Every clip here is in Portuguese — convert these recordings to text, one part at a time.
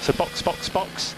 So box, box, box.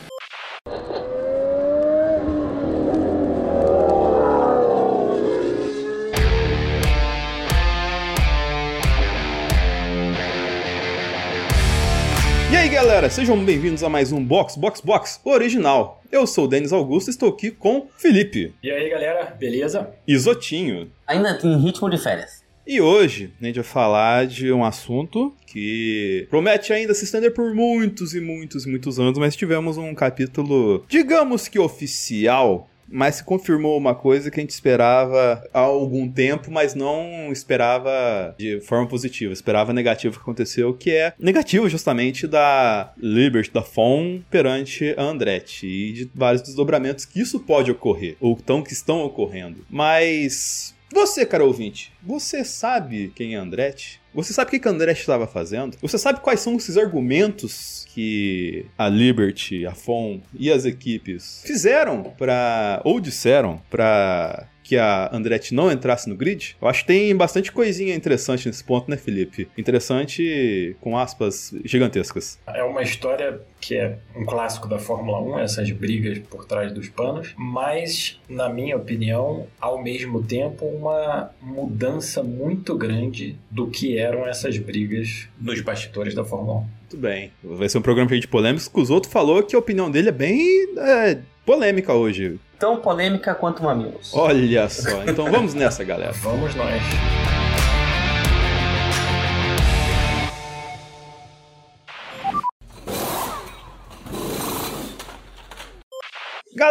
E aí galera, sejam bem-vindos a mais um Box Box Box original. Eu sou o Denis Augusto e estou aqui com Felipe E aí, galera, beleza? Isotinho. Ainda em ritmo de férias. E hoje a gente vai falar de um assunto que promete ainda se estender por muitos e muitos e muitos anos, mas tivemos um capítulo, digamos que oficial, mas se confirmou uma coisa que a gente esperava há algum tempo, mas não esperava de forma positiva, esperava negativo que aconteceu, que é negativo justamente da Liberty, da FON perante a Andretti e de vários desdobramentos que isso pode ocorrer, ou tão que estão ocorrendo. Mas você, cara ouvinte, você sabe quem é Andretti? Você sabe o que que Andretti estava fazendo? Você sabe quais são esses argumentos que a Liberty, a FOM e as equipes fizeram para ou disseram para que a Andretti não entrasse no grid? Eu acho que tem bastante coisinha interessante nesse ponto, né, Felipe? Interessante com aspas gigantescas. É uma história que é um clássico da Fórmula 1, essas brigas por trás dos panos, mas, na minha opinião, ao mesmo tempo, uma mudança muito grande do que eram essas brigas nos bastidores da Fórmula 1. Muito bem. Vai ser um programa cheio de polêmicas. O Zoto falou que a opinião dele é bem é, polêmica hoje. Tão polêmica quanto mamilos. Olha só. Então vamos nessa, galera. Vamos nós.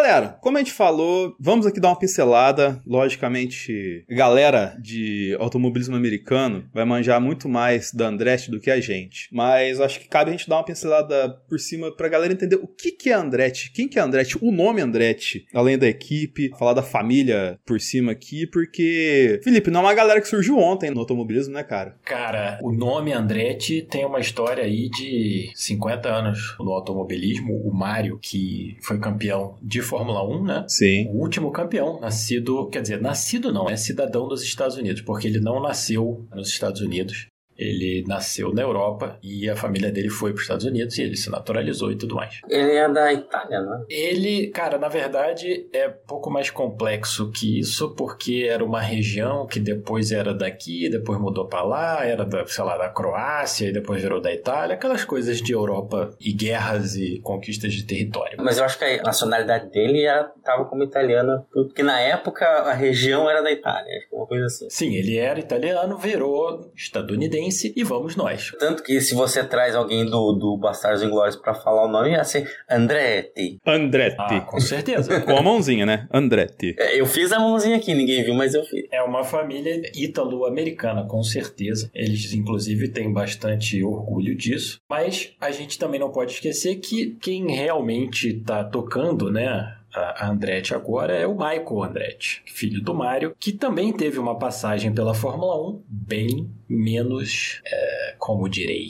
Galera, como a gente falou, vamos aqui dar uma pincelada. Logicamente, galera de automobilismo americano vai manjar muito mais da Andretti do que a gente. Mas acho que cabe a gente dar uma pincelada por cima pra galera entender o que, que é Andretti, quem que é Andretti, o nome Andretti, além da equipe, falar da família por cima aqui, porque, Felipe, não é uma galera que surgiu ontem no automobilismo, né, cara? Cara, o nome Andretti tem uma história aí de 50 anos no automobilismo. O Mário, que foi campeão de Fórmula 1, né? Sim. O último campeão, nascido, quer dizer, nascido não, é cidadão dos Estados Unidos, porque ele não nasceu nos Estados Unidos. Ele nasceu na Europa e a família dele foi para os Estados Unidos e ele se naturalizou e tudo mais. Ele é da Itália, não é? Ele, cara, na verdade é pouco mais complexo que isso, porque era uma região que depois era daqui, depois mudou para lá, era da, sei lá, da Croácia e depois virou da Itália, aquelas coisas de Europa e guerras e conquistas de território. Mas eu acho que a nacionalidade dele já tava como italiana, porque na época a região era da Itália, que uma coisa assim. Sim, ele era italiano, virou estadunidense e vamos nós. Tanto que se você traz alguém do, do Bastardos Inglórios pra falar o nome, ia ser Andretti. Andretti. Ah, com certeza. Com a mãozinha, né? Andretti. É, Eu fiz a mãozinha aqui, ninguém viu, mas eu fiz. É uma família ítalo-americana, com certeza. Eles, inclusive, têm bastante orgulho disso. Mas a gente também não pode esquecer que quem realmente está tocando, né? A Andretti agora é o Michael Andretti, filho do Mário, que também teve uma passagem pela Fórmula 1 bem menos, é, como direi,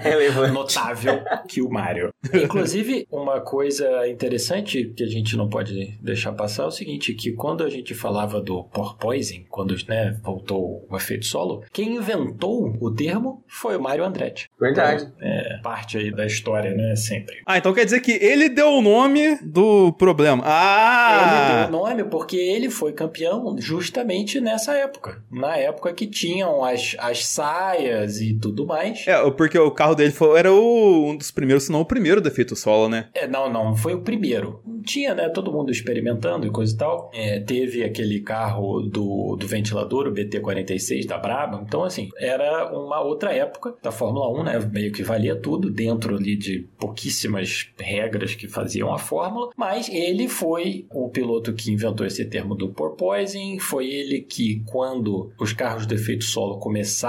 Relevante. notável que o Mario. Inclusive, uma coisa interessante que a gente não pode deixar passar é o seguinte, que quando a gente falava do porpoising, quando né, voltou o efeito solo, quem inventou o termo foi o Mario Andretti. Verdade. É parte aí da história, né, sempre. Ah, então quer dizer que ele deu o nome do problema. Ah! Ele deu o nome porque ele foi campeão justamente nessa época. Na época que tinham as, as saias e tudo mais. É, porque o carro dele foi, era o, um dos primeiros, se não o primeiro defeito solo, né? É, não, não, foi o primeiro. Tinha, né, todo mundo experimentando e coisa e tal. É, teve aquele carro do, do ventilador, o BT-46 da Brabham. Então, assim, era uma outra época da Fórmula 1, né? Meio que valia tudo dentro ali de pouquíssimas regras que faziam a Fórmula. Mas ele foi o piloto que inventou esse termo do porpoising. Foi ele que, quando os carros de efeito solo começaram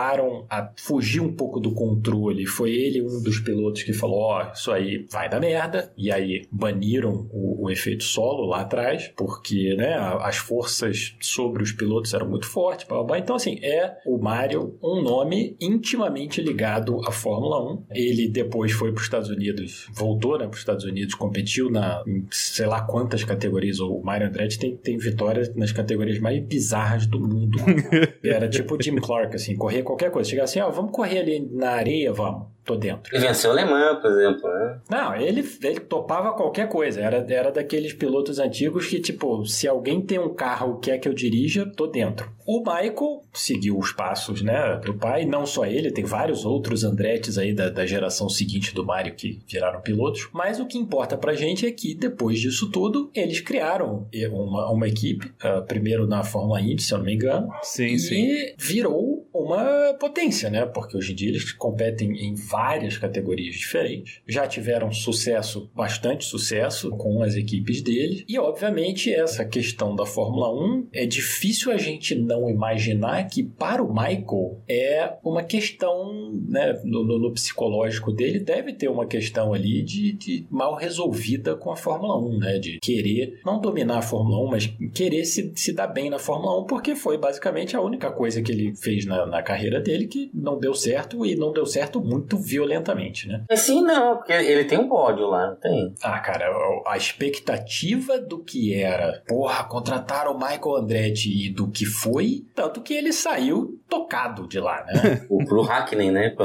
a fugir um pouco do controle, foi ele um dos pilotos que falou: Ó, isso aí vai dar merda. E aí baniram o, o efeito solo lá atrás, porque né, as forças sobre os pilotos eram muito fortes. Blá, blá, blá. Então, assim, é o Mario um nome intimamente ligado à Fórmula 1. Ele depois foi para os Estados Unidos, voltou né, para os Estados Unidos, competiu na em sei lá quantas categorias. O Mario Andretti tem, tem vitórias nas categorias mais bizarras do mundo. Era tipo o Jim Clark, assim, corria qualquer coisa. Chegava assim, ó, vamos correr ali na areia, vamos. Tô dentro. Ele venceu o Le Mans, por exemplo, né? Não, ele, ele topava qualquer coisa. Era, era daqueles pilotos antigos que, tipo, se alguém tem um carro que quer que eu dirija, tô dentro. O Michael seguiu os passos, né, do pai. Não só ele, tem vários outros Andretes aí da, da geração seguinte do Mario que viraram pilotos. Mas o que importa pra gente é que, depois disso tudo, eles criaram uma, uma equipe. Uh, primeiro na Fórmula Indy, se eu não me engano. Sim, e sim. virou uma potência, né? Porque hoje em dia eles competem em várias categorias diferentes. Já tiveram sucesso, bastante sucesso com as equipes deles. E, obviamente, essa questão da Fórmula 1 é difícil a gente não imaginar que, para o Michael, é uma questão, né? No, no, no psicológico dele, deve ter uma questão ali de, de, mal resolvida com a Fórmula 1, né? De querer, não dominar a Fórmula 1, mas querer se, se dar bem na Fórmula 1, porque foi basicamente a única coisa que ele fez na, na carreira dele que não deu certo e não deu certo muito violentamente, né? Assim não, porque ele tem um pódio lá, não tem? Ah, cara, a expectativa do que era, porra, contratar o Michael Andretti e do que foi, tanto que ele saiu tocado de lá, né? o, pro Hackney, né?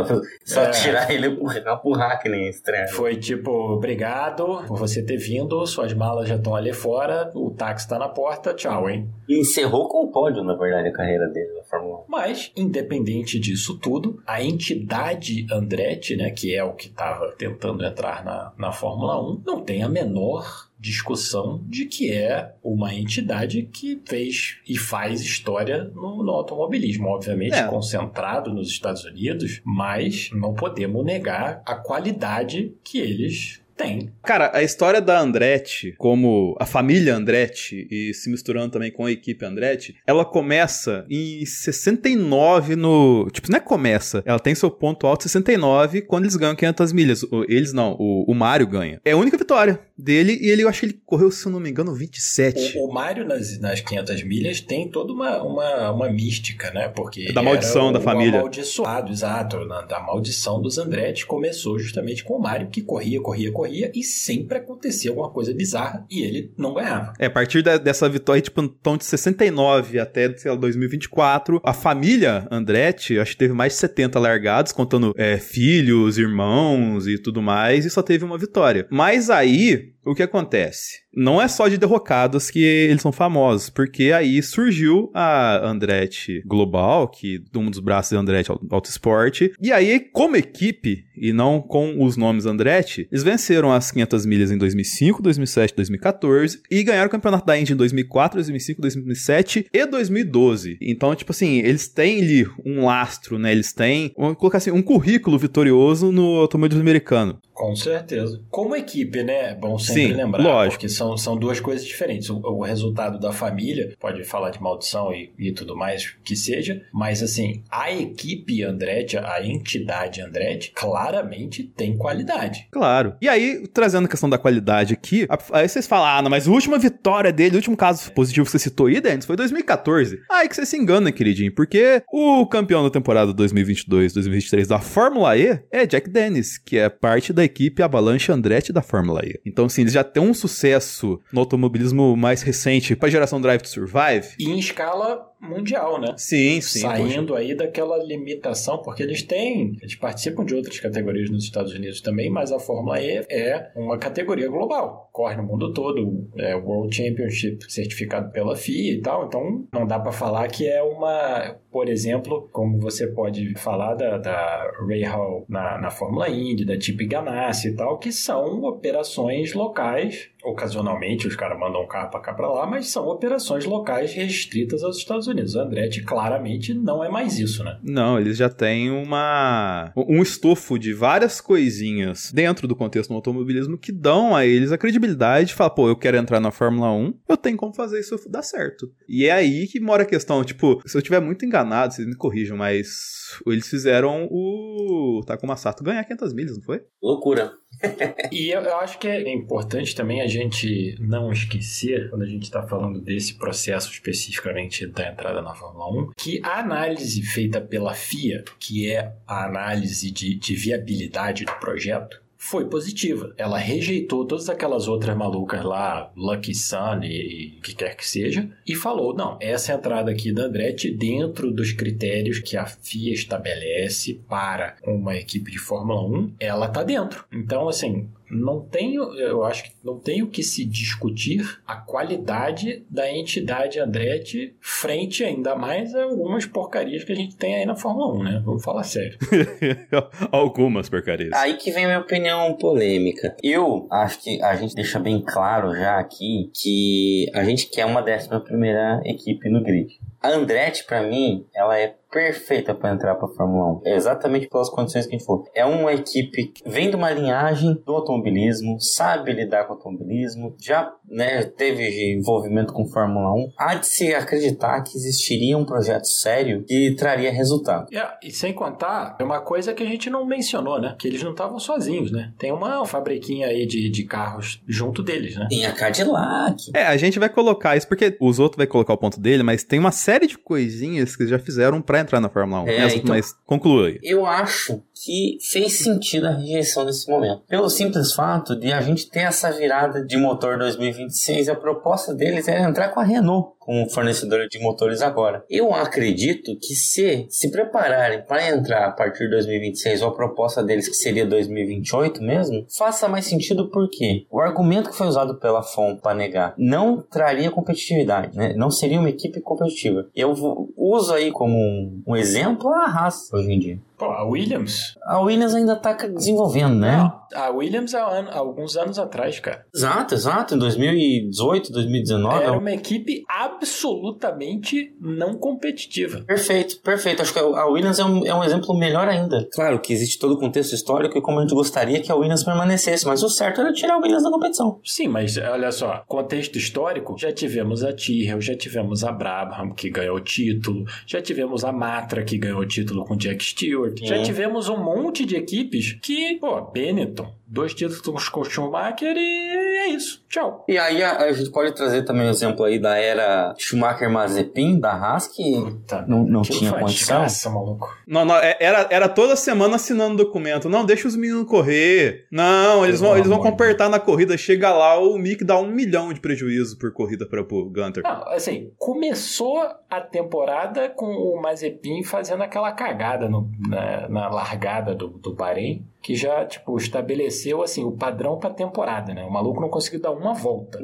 Só é. tirar ele pro, pro Hackney estranho. Foi tipo, obrigado por você ter vindo, suas malas já estão ali fora, o táxi tá na porta, tchau, hein? E encerrou com o pódio, na verdade, a carreira dele Fórmula 1. Mas, independente disso tudo, a entidade Andretti, né, que é o que estava tentando entrar na, na Fórmula 1, não tem a menor discussão de que é uma entidade que fez e faz história no, no automobilismo, obviamente é. concentrado nos Estados Unidos, mas não podemos negar a qualidade que eles tem. Cara, a história da Andretti, como a família Andretti, e se misturando também com a equipe Andretti, ela começa em 69 no... Tipo, não é começa, ela tem seu ponto alto em 69 quando eles ganham 500 milhas. Eles não, o, o Mário ganha. É a única vitória dele e ele, eu acho que ele correu, se eu não me engano, 27. O, o Mário nas, nas 500 milhas tem toda uma, uma, uma mística, né? Porque é da maldição da família. amaldiçoado, exato. Na, da maldição dos Andretti começou justamente com o Mário que corria, corria, corria corria e sempre acontecia alguma coisa bizarra e ele não ganhava. É, a partir da, dessa vitória, tipo, então de 69 até, sei lá, 2024, a família Andretti, acho que teve mais de 70 largados, contando é, filhos, irmãos e tudo mais, e só teve uma vitória. Mas aí, o que acontece? Não é só de derrocados que eles são famosos, porque aí surgiu a Andretti Global, que um dos braços da Andretti Auto Sport, e aí, como equipe, e não com os nomes Andretti, eles venceram as 500 milhas em 2005, 2007, 2014, e ganharam o campeonato da Indy em 2004, 2005, 2007 e 2012. Então, tipo assim, eles têm ali um lastro, né? Eles têm, vamos colocar assim, um currículo vitorioso no automobilismo americano. Com certeza. Como equipe, né? É bom sempre Sim, lembrar. Lógico. Porque são, são duas coisas diferentes. O, o resultado da família, pode falar de maldição e, e, tudo mais que seja, mas assim, a equipe Andretti, a entidade Andretti, claramente tem qualidade. Claro. E aí, trazendo a questão da qualidade aqui, aí vocês falam, ah, mas a última vitória dele, o último caso positivo que você citou aí, Dennis, foi 2014. Aí que você se engana, queridinho, porque o campeão da temporada 2022-2023 da Fórmula E é Jack Dennis, que é parte da equipe Avalanche Andretti da Fórmula E. Então, assim, eles já têm um sucesso no automobilismo mais recente para a geração Drive to Survive. E em escala mundial, né? Sim, sim. Saindo aí daquela limitação, porque eles têm, eles participam de outras categorias nos Estados Unidos também, mas a Fórmula E é uma categoria global, corre no mundo todo, é World Championship certificado pela FIA e tal, então não dá para falar que é uma, por exemplo, como você pode falar da, da Ray Hall na, na Fórmula Indy, da Chip Ganassi e tal, que são operações locais ocasionalmente os caras mandam um carro para cá para lá, mas são operações locais restritas aos Estados Unidos. O Andretti claramente não é mais isso, né? Não, eles já têm uma um estofo de várias coisinhas dentro do contexto do automobilismo que dão a eles a credibilidade de falar, pô, eu quero entrar na Fórmula 1, eu tenho como fazer isso dar certo. E é aí que mora a questão, tipo, se eu estiver muito enganado, vocês me corrijam, mas eles fizeram o Takuma Sato ganhar 500 milhas, não foi? Loucura. E eu, eu, acho que é importante também a gente não esquecer, quando a gente está falando desse processo especificamente da entrada na Fórmula 1, que a análise feita pela FIA, que é a análise de, de viabilidade do projeto, foi positiva. Ela rejeitou todas aquelas outras malucas lá, Lucky Sun e o que quer que seja, e falou: não, essa entrada aqui da Andretti, dentro dos critérios que a FIA estabelece para uma equipe de Fórmula 1, ela tá dentro. Então, assim, não tenho, eu acho que não tenho que se discutir a qualidade da entidade Andretti frente ainda mais a algumas porcarias que a gente tem aí na Fórmula 1, né? Vamos falar sério. algumas porcarias. Aí que vem a minha opinião polêmica. Eu acho que a gente deixa bem claro já aqui que a gente quer uma décima primeira equipe no grid. A Andretti, para mim, ela é perfeita para entrar para Fórmula 1. É exatamente pelas condições que a gente falou. É uma equipe que vem de uma linhagem do automobilismo, sabe lidar com o automobilismo, já né, teve envolvimento com Fórmula 1. Há de se acreditar que existiria um projeto sério que traria resultado. Yeah, e sem contar, é uma coisa que a gente não mencionou, né? Que eles não estavam sozinhos, né? Tem uma fabriquinha aí de, de carros junto deles, né? Tem a Cadillac. É, a gente vai colocar isso porque os outros vai colocar o ponto dele, mas tem uma série de coisinhas que já fizeram para entrar na Fórmula 1. É, então, mas conclua aí. Eu acho que fez sentido a rejeição nesse momento. Pelo simples fato de a gente ter essa virada de motor 2026, a proposta deles era entrar com a Renault como fornecedora de motores agora. Eu acredito que se se prepararem para entrar a partir de 2026 ou a proposta deles que seria 2028 mesmo, faça mais sentido porque o argumento que foi usado pela FOM para negar não traria competitividade, né? não seria uma equipe competitiva. Eu uso aí como um, um exemplo a Haas hoje em dia. Pô, a Williams. A Williams ainda tá desenvolvendo, né? A Williams há, an alguns anos atrás, cara. Exato, exato. Em 2018, 2019. Era uma equipe absolutamente não competitiva. Perfeito, perfeito. Acho que a Williams é um, é um exemplo melhor ainda. Claro que existe todo o contexto histórico e como a gente gostaria que a Williams permanecesse, mas o certo era tirar a Williams da competição. Sim, mas olha só, contexto histórico, já tivemos a Tyrrell, já tivemos a Brabham, que ganhou o título, já tivemos a Matra, que ganhou o título com Jack Stewart, já tivemos um monte de equipes que, pô, temps. Dois títulos com o Schumacher e é isso. Tchau. E aí a, a gente pode trazer também o um exemplo aí da era Schumacher-Mazepin, da Haas, que Puta, não, não tinha condição. Desgraça, maluco. Não, não, é, era, era toda semana assinando documento. Não, deixa os meninos correr. Não, eles vão, eles vão compertar na corrida. Chega lá, o Mick dá um milhão de prejuízo por corrida para o Gunter. Não, assim, começou a temporada com o Mazepin fazendo aquela cagada no, na, na largada do, do Bahrein que já, tipo, estabeleceu, assim, o padrão pra temporada, né? O maluco não conseguiu dar uma volta.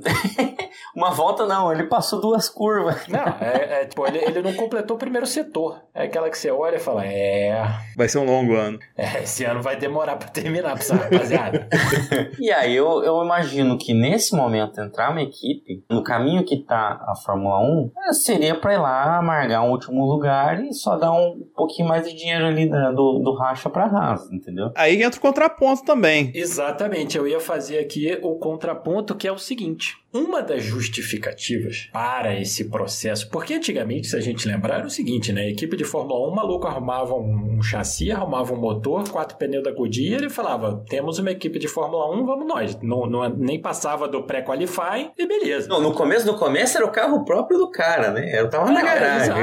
uma volta não, ele passou duas curvas. Não, é, é tipo, ele, ele não completou o primeiro setor. É aquela que você olha e fala, é... Vai ser um longo ano. É, esse ano vai demorar pra terminar pra essa rapaziada. e aí, eu, eu imagino que nesse momento entrar uma equipe, no caminho que tá a Fórmula 1, é, seria pra ir lá amargar um último lugar e só dar um pouquinho mais de dinheiro ali né, do, do racha pra Haas, entendeu? Aí entra o contraponto também. Exatamente, eu ia fazer aqui o contraponto que é o seguinte: uma das justificativas para esse processo, porque antigamente, se a gente lembrar, era o seguinte, né? A equipe de Fórmula 1, o maluco arrumava um chassi, arrumava um motor, quatro pneus da Goodyear e falava: temos uma equipe de Fórmula 1, vamos nós. Não, não nem passava do pré-qualify e beleza. Não, no começo do começo era o carro próprio do cara, né? Eu tava na garagem.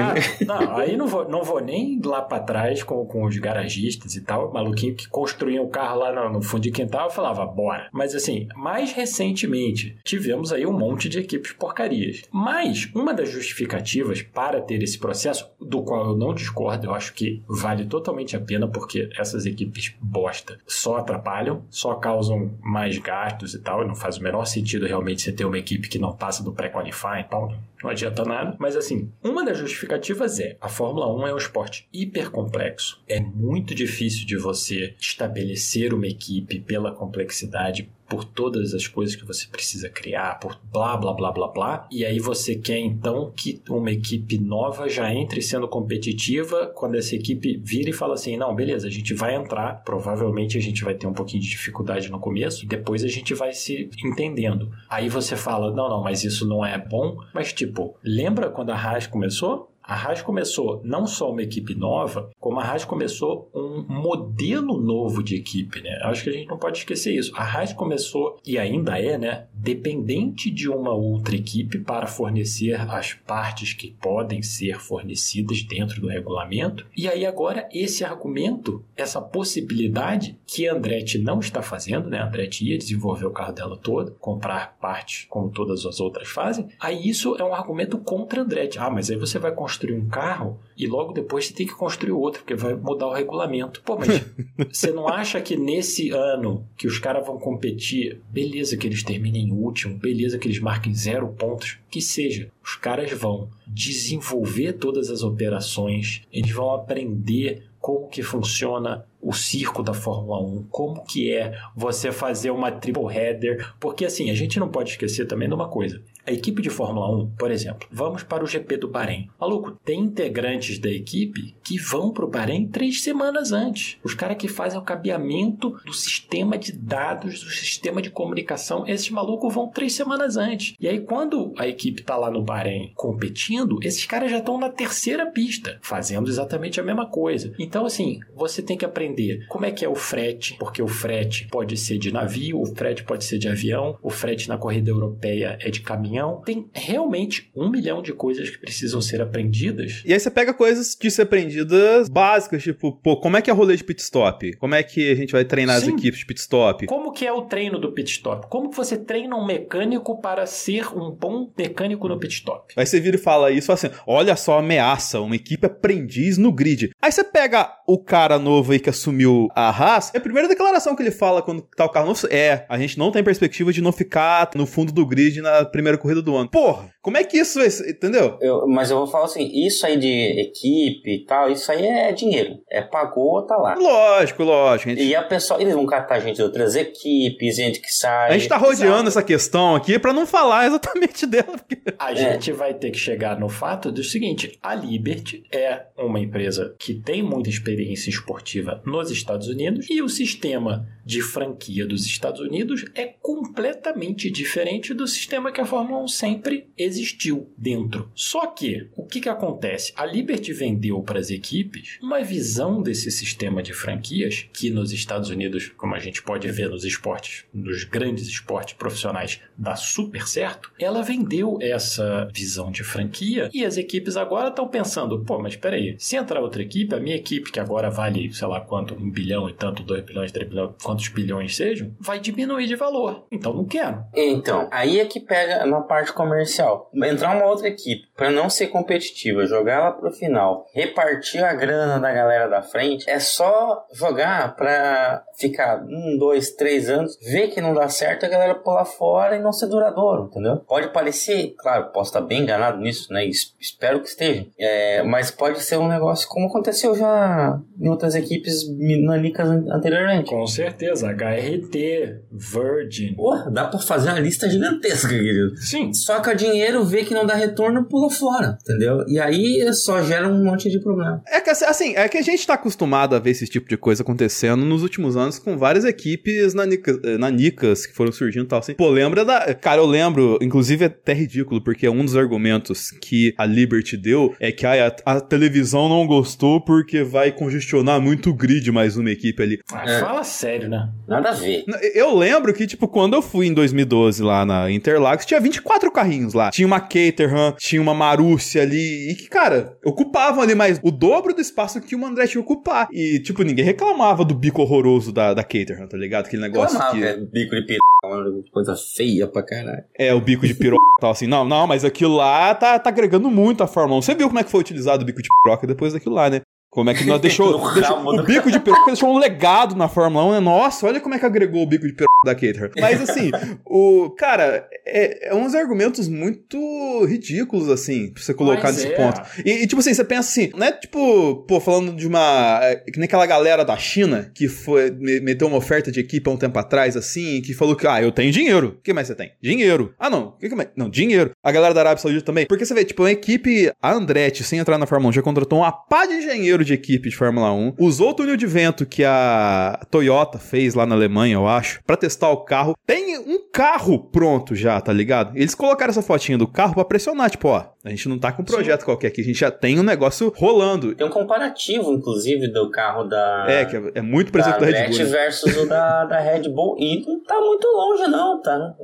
Não, aí não vou, não vou nem lá para trás com, com os garagistas e tal, maluquinho que construíam o carro lá no, no fundo de quintal e falava, bora. Mas assim, mais recentemente, tivemos aí um monte de equipes porcarias. Mas uma das justificativas para ter esse processo, do qual eu não discordo, eu acho que vale totalmente a pena, porque essas equipes bosta só atrapalham, só causam mais gastos e tal, e não faz o menor sentido realmente você ter uma equipe que não passa do pré-qualify e tal, não adianta nada. Mas assim, uma das justificativas é a Fórmula 1 é um esporte hiper complexo. É muito difícil de você estabelecer uma equipe pela complexidade por todas as coisas que você precisa criar, por blá blá blá blá blá. E aí você quer então que uma equipe nova já entre sendo competitiva quando essa equipe vira e fala assim: não, beleza, a gente vai entrar, provavelmente a gente vai ter um pouquinho de dificuldade no começo, depois a gente vai se entendendo. Aí você fala: não, não, mas isso não é bom. Mas tipo, lembra quando a Haas começou? A Haas começou não só uma equipe nova, como a Haas começou um modelo novo de equipe, né? Acho que a gente não pode esquecer isso. A Haas começou, e ainda é, né? dependente de uma outra equipe para fornecer as partes que podem ser fornecidas dentro do regulamento. E aí agora esse argumento, essa possibilidade que a Andretti não está fazendo, né? Andretti ia desenvolver o carro dela todo, comprar partes como todas as outras fazem. Aí isso é um argumento contra Andretti. Ah, mas aí você vai construir um carro e logo depois você tem que construir outro, porque vai mudar o regulamento. Pô, mas você não acha que nesse ano que os caras vão competir, beleza que eles terminem em último, beleza que eles marquem zero pontos, que seja, os caras vão desenvolver todas as operações, eles vão aprender como que funciona o circo da Fórmula 1, como que é você fazer uma triple header, porque assim, a gente não pode esquecer também de uma coisa. A equipe de Fórmula 1, por exemplo, vamos para o GP do Bahrein. Maluco, tem integrantes da equipe que vão para o Bahrein três semanas antes. Os caras que fazem o cabeamento do sistema de dados, do sistema de comunicação, esses malucos vão três semanas antes. E aí, quando a equipe está lá no Bahrein competindo, esses caras já estão na terceira pista, fazendo exatamente a mesma coisa. Então, assim, você tem que aprender como é que é o frete, porque o frete pode ser de navio, o frete pode ser de avião, o frete na corrida europeia é de caminhão caminhão. Tem realmente um milhão de coisas que precisam ser aprendidas. E aí você pega coisas de ser aprendidas básicas, tipo, pô, como é que é rolê de pit stop? Como é que a gente vai treinar Sim. as equipes de pit stop? Como que é o treino do pit stop? Como que você treina um mecânico para ser um bom mecânico no pit stop? Aí você vira e fala isso assim, olha só a ameaça, uma equipe aprendiz no grid. Aí você pega o cara novo aí que assumiu a Haas, é a primeira declaração que ele fala quando tá o carro novo é, a gente não tem perspectiva de não ficar no fundo do grid na primeira corrida do ano. Porra, como é que isso vai ser, entendeu? Eu, mas eu vou falar assim, isso aí de equipe e tal, isso aí é dinheiro. É pagou, tá lá. Lógico, lógico. Gente... E a pessoa, eles vão catar gente de outras equipes, gente que sai. A gente tá rodeando essa questão aqui para não falar exatamente dela. Porque... A é. gente vai ter que chegar no fato do seguinte, a Liberty é uma empresa que tem muita experiência esportiva nos Estados Unidos e o sistema de franquia dos Estados Unidos é completamente diferente do sistema que a Fórmula 1 sempre existiu dentro. Só que, o que, que acontece? A Liberty vendeu para as equipes uma visão desse sistema de franquias que nos Estados Unidos, como a gente pode ver nos esportes, nos grandes esportes profissionais, dá super certo. Ela vendeu essa visão de franquia e as equipes agora estão pensando, pô, mas peraí, se entrar outra equipe, a minha equipe que agora vale, sei lá quanto, um bilhão e tanto, dois bilhões, três bilhões, quantos bilhões sejam, vai diminuir de valor. Então não quero. Então, aí é que pega na parte comercial. Entrar uma outra equipe para não ser competitiva, jogar ela pro final, repartir a grana da galera da frente, é só jogar para ficar um, dois, três anos, ver que não dá certo, a galera pular fora e não ser duradouro, entendeu? Pode parecer, claro, posso estar bem enganado nisso, né? Espero que esteja. É, mas pode ser um negócio como aconteceu já em outras equipes nanicas anteriormente. Com certeza, HRT, Virgin. Porra, dá pra fazer uma lista gigantesca, querido. Sim. Só que o dinheiro vê que não dá retorno, pula fora, entendeu? E aí só gera um monte de problema. É que assim, é que a gente tá acostumado a ver esse tipo de coisa acontecendo nos últimos anos com várias equipes nanicas, eh, nanicas que foram surgindo e tal assim. Pô, lembra da. Cara, eu lembro, inclusive é até ridículo, porque um dos argumentos que a Liberty deu é que a, a televisão não gostou porque vai congestionar muito o grid mais uma equipe ali. Ah, é. Fala sério, né? Nada a ver. Eu lembro que, tipo, quando eu fui em 2012 lá na Interlagos, tinha 24 carrinhos lá. Tinha uma Caterham, tinha uma Marúcia ali, e que, cara, ocupavam ali mais o dobro do espaço que o André tinha ocupar. E, tipo, ninguém reclamava do bico horroroso da, da Caterham, tá ligado? Aquele negócio reclamava, que... É, bico de piroca, coisa feia pra caralho. É, o bico de piroca tal, assim. Não, não, mas aquilo lá tá, tá agregando muito a Fórmula 1. Você viu como é que foi utilizado o bico de piroca depois daquilo lá, né? Como é que nós deixou, deixou o bico de peruca deixou um legado na Fórmula 1, né? Nossa, olha como é que agregou o bico de peruca da Caterham. Mas assim, o cara, é, é, uns argumentos muito ridículos assim, pra você colocar Mas nesse é. ponto. E, e, tipo assim, você pensa assim, não é tipo, pô, falando de uma é, que nem aquela galera da China que foi meteu uma oferta de equipe há um tempo atrás assim, que falou que ah, eu tenho dinheiro. O que mais você tem? Dinheiro. Ah, não. O que mais? Não, dinheiro. A galera da Arábia Saudita também. Porque você vê, tipo, uma equipe a Andretti sem entrar na Fórmula 1 já contratou uma pá de engenheiro de equipe de Fórmula 1, usou o túnel de vento que a Toyota fez lá na Alemanha, eu acho, para testar testar o carro. Tem um carro pronto já, tá ligado? Eles colocaram essa fotinha do carro pra pressionar, tipo, ó, a gente não tá com um projeto Sim. qualquer aqui, a gente já tem um negócio rolando. Tem um comparativo, inclusive, do carro da. É, que é, é muito parecido com a Red Bull. Né? versus o da, da Red Bull. E não tá muito longe, não, tá?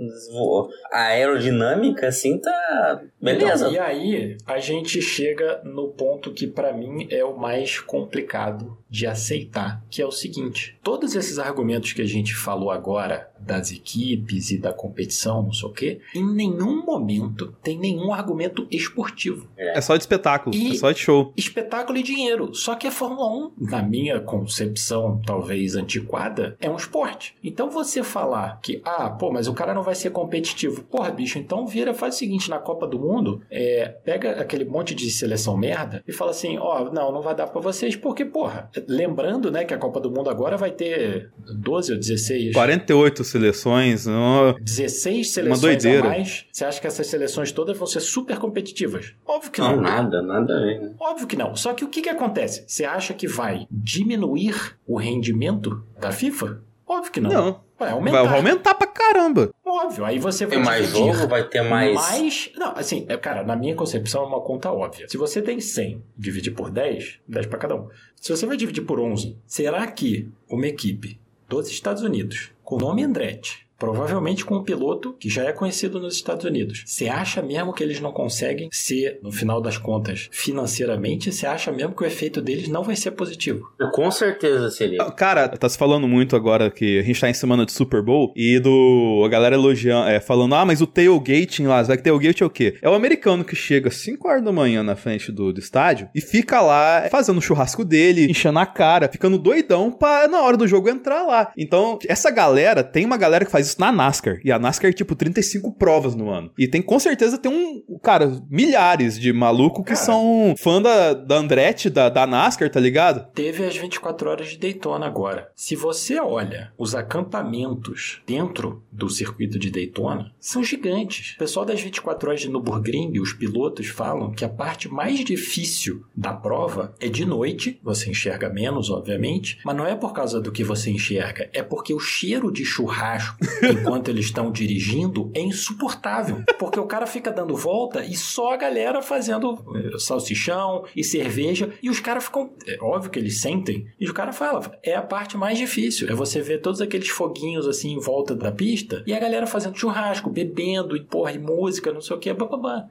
A aerodinâmica, assim, tá. Beleza. Então, e aí, a gente chega no ponto que, para mim, é o mais complicado de aceitar, que é o seguinte: todos esses argumentos que a gente falou agora das equipes e da competição, não sei o quê, em nenhum momento tem nenhum argumento esportivo. É só de espetáculo, e é só de show. Espetáculo e dinheiro. Só que a Fórmula 1, na minha concepção talvez antiquada, é um esporte. Então você falar que, ah, pô, mas o cara não vai ser competitivo. Porra, bicho, então vira, faz o seguinte, na Copa do Mundo, é, pega aquele monte de seleção merda e fala assim, ó, oh, não, não vai dar para vocês, porque, porra, lembrando, né, que a Copa do Mundo agora vai ter 12 ou 16... 48 seleções. No... 16 seleções a mais. Você acha que essas seleções todas vão ser super competitivas? Óbvio que não. Não, nada, nada a ver. Né? Óbvio que não. Só que o que, que acontece? Você acha que vai diminuir o rendimento da FIFA? Óbvio que não. Não. Vai aumentar. Vai aumentar pra caramba. Óbvio. Aí você vai ter mais jogo, vai ter mais. Mais. Não, assim, é, cara, na minha concepção é uma conta óbvia. Se você tem 100, dividir por 10, 10 pra cada um. Se você vai dividir por 11, será que uma equipe dos Estados Unidos com o nome Andretti Provavelmente com um piloto que já é conhecido nos Estados Unidos. Você acha mesmo que eles não conseguem ser, no final das contas, financeiramente? Você acha mesmo que o efeito deles não vai ser positivo? Com certeza seria. Ah, cara, tá se falando muito agora que a gente tá em semana de Super Bowl e do. a galera elogiando, é, falando, ah, mas o tailgate em Las Vegas, tailgate é o quê? É o americano que chega 5 horas da manhã na frente do, do estádio e fica lá fazendo o churrasco dele, enchendo a cara, ficando doidão pra na hora do jogo entrar lá. Então, essa galera, tem uma galera que faz isso na NASCAR. E a NASCAR é tipo 35 provas no ano. E tem com certeza tem um, cara, milhares de maluco que cara, são fã da, da Andretti, da, da NASCAR, tá ligado? Teve as 24 horas de Daytona agora. Se você olha os acampamentos dentro do circuito de Daytona, são gigantes. O pessoal das 24 horas de Nürburgring, os pilotos falam que a parte mais difícil da prova é de noite, você enxerga menos, obviamente, mas não é por causa do que você enxerga, é porque o cheiro de churrasco enquanto eles estão dirigindo é insuportável. Porque o cara fica dando volta e só a galera fazendo eh, salsichão e cerveja. E os caras ficam. É óbvio que eles sentem. E o cara fala: é a parte mais difícil. É você ver todos aqueles foguinhos assim em volta da pista e a galera fazendo churrasco, bebendo e porra, e música, não sei o que.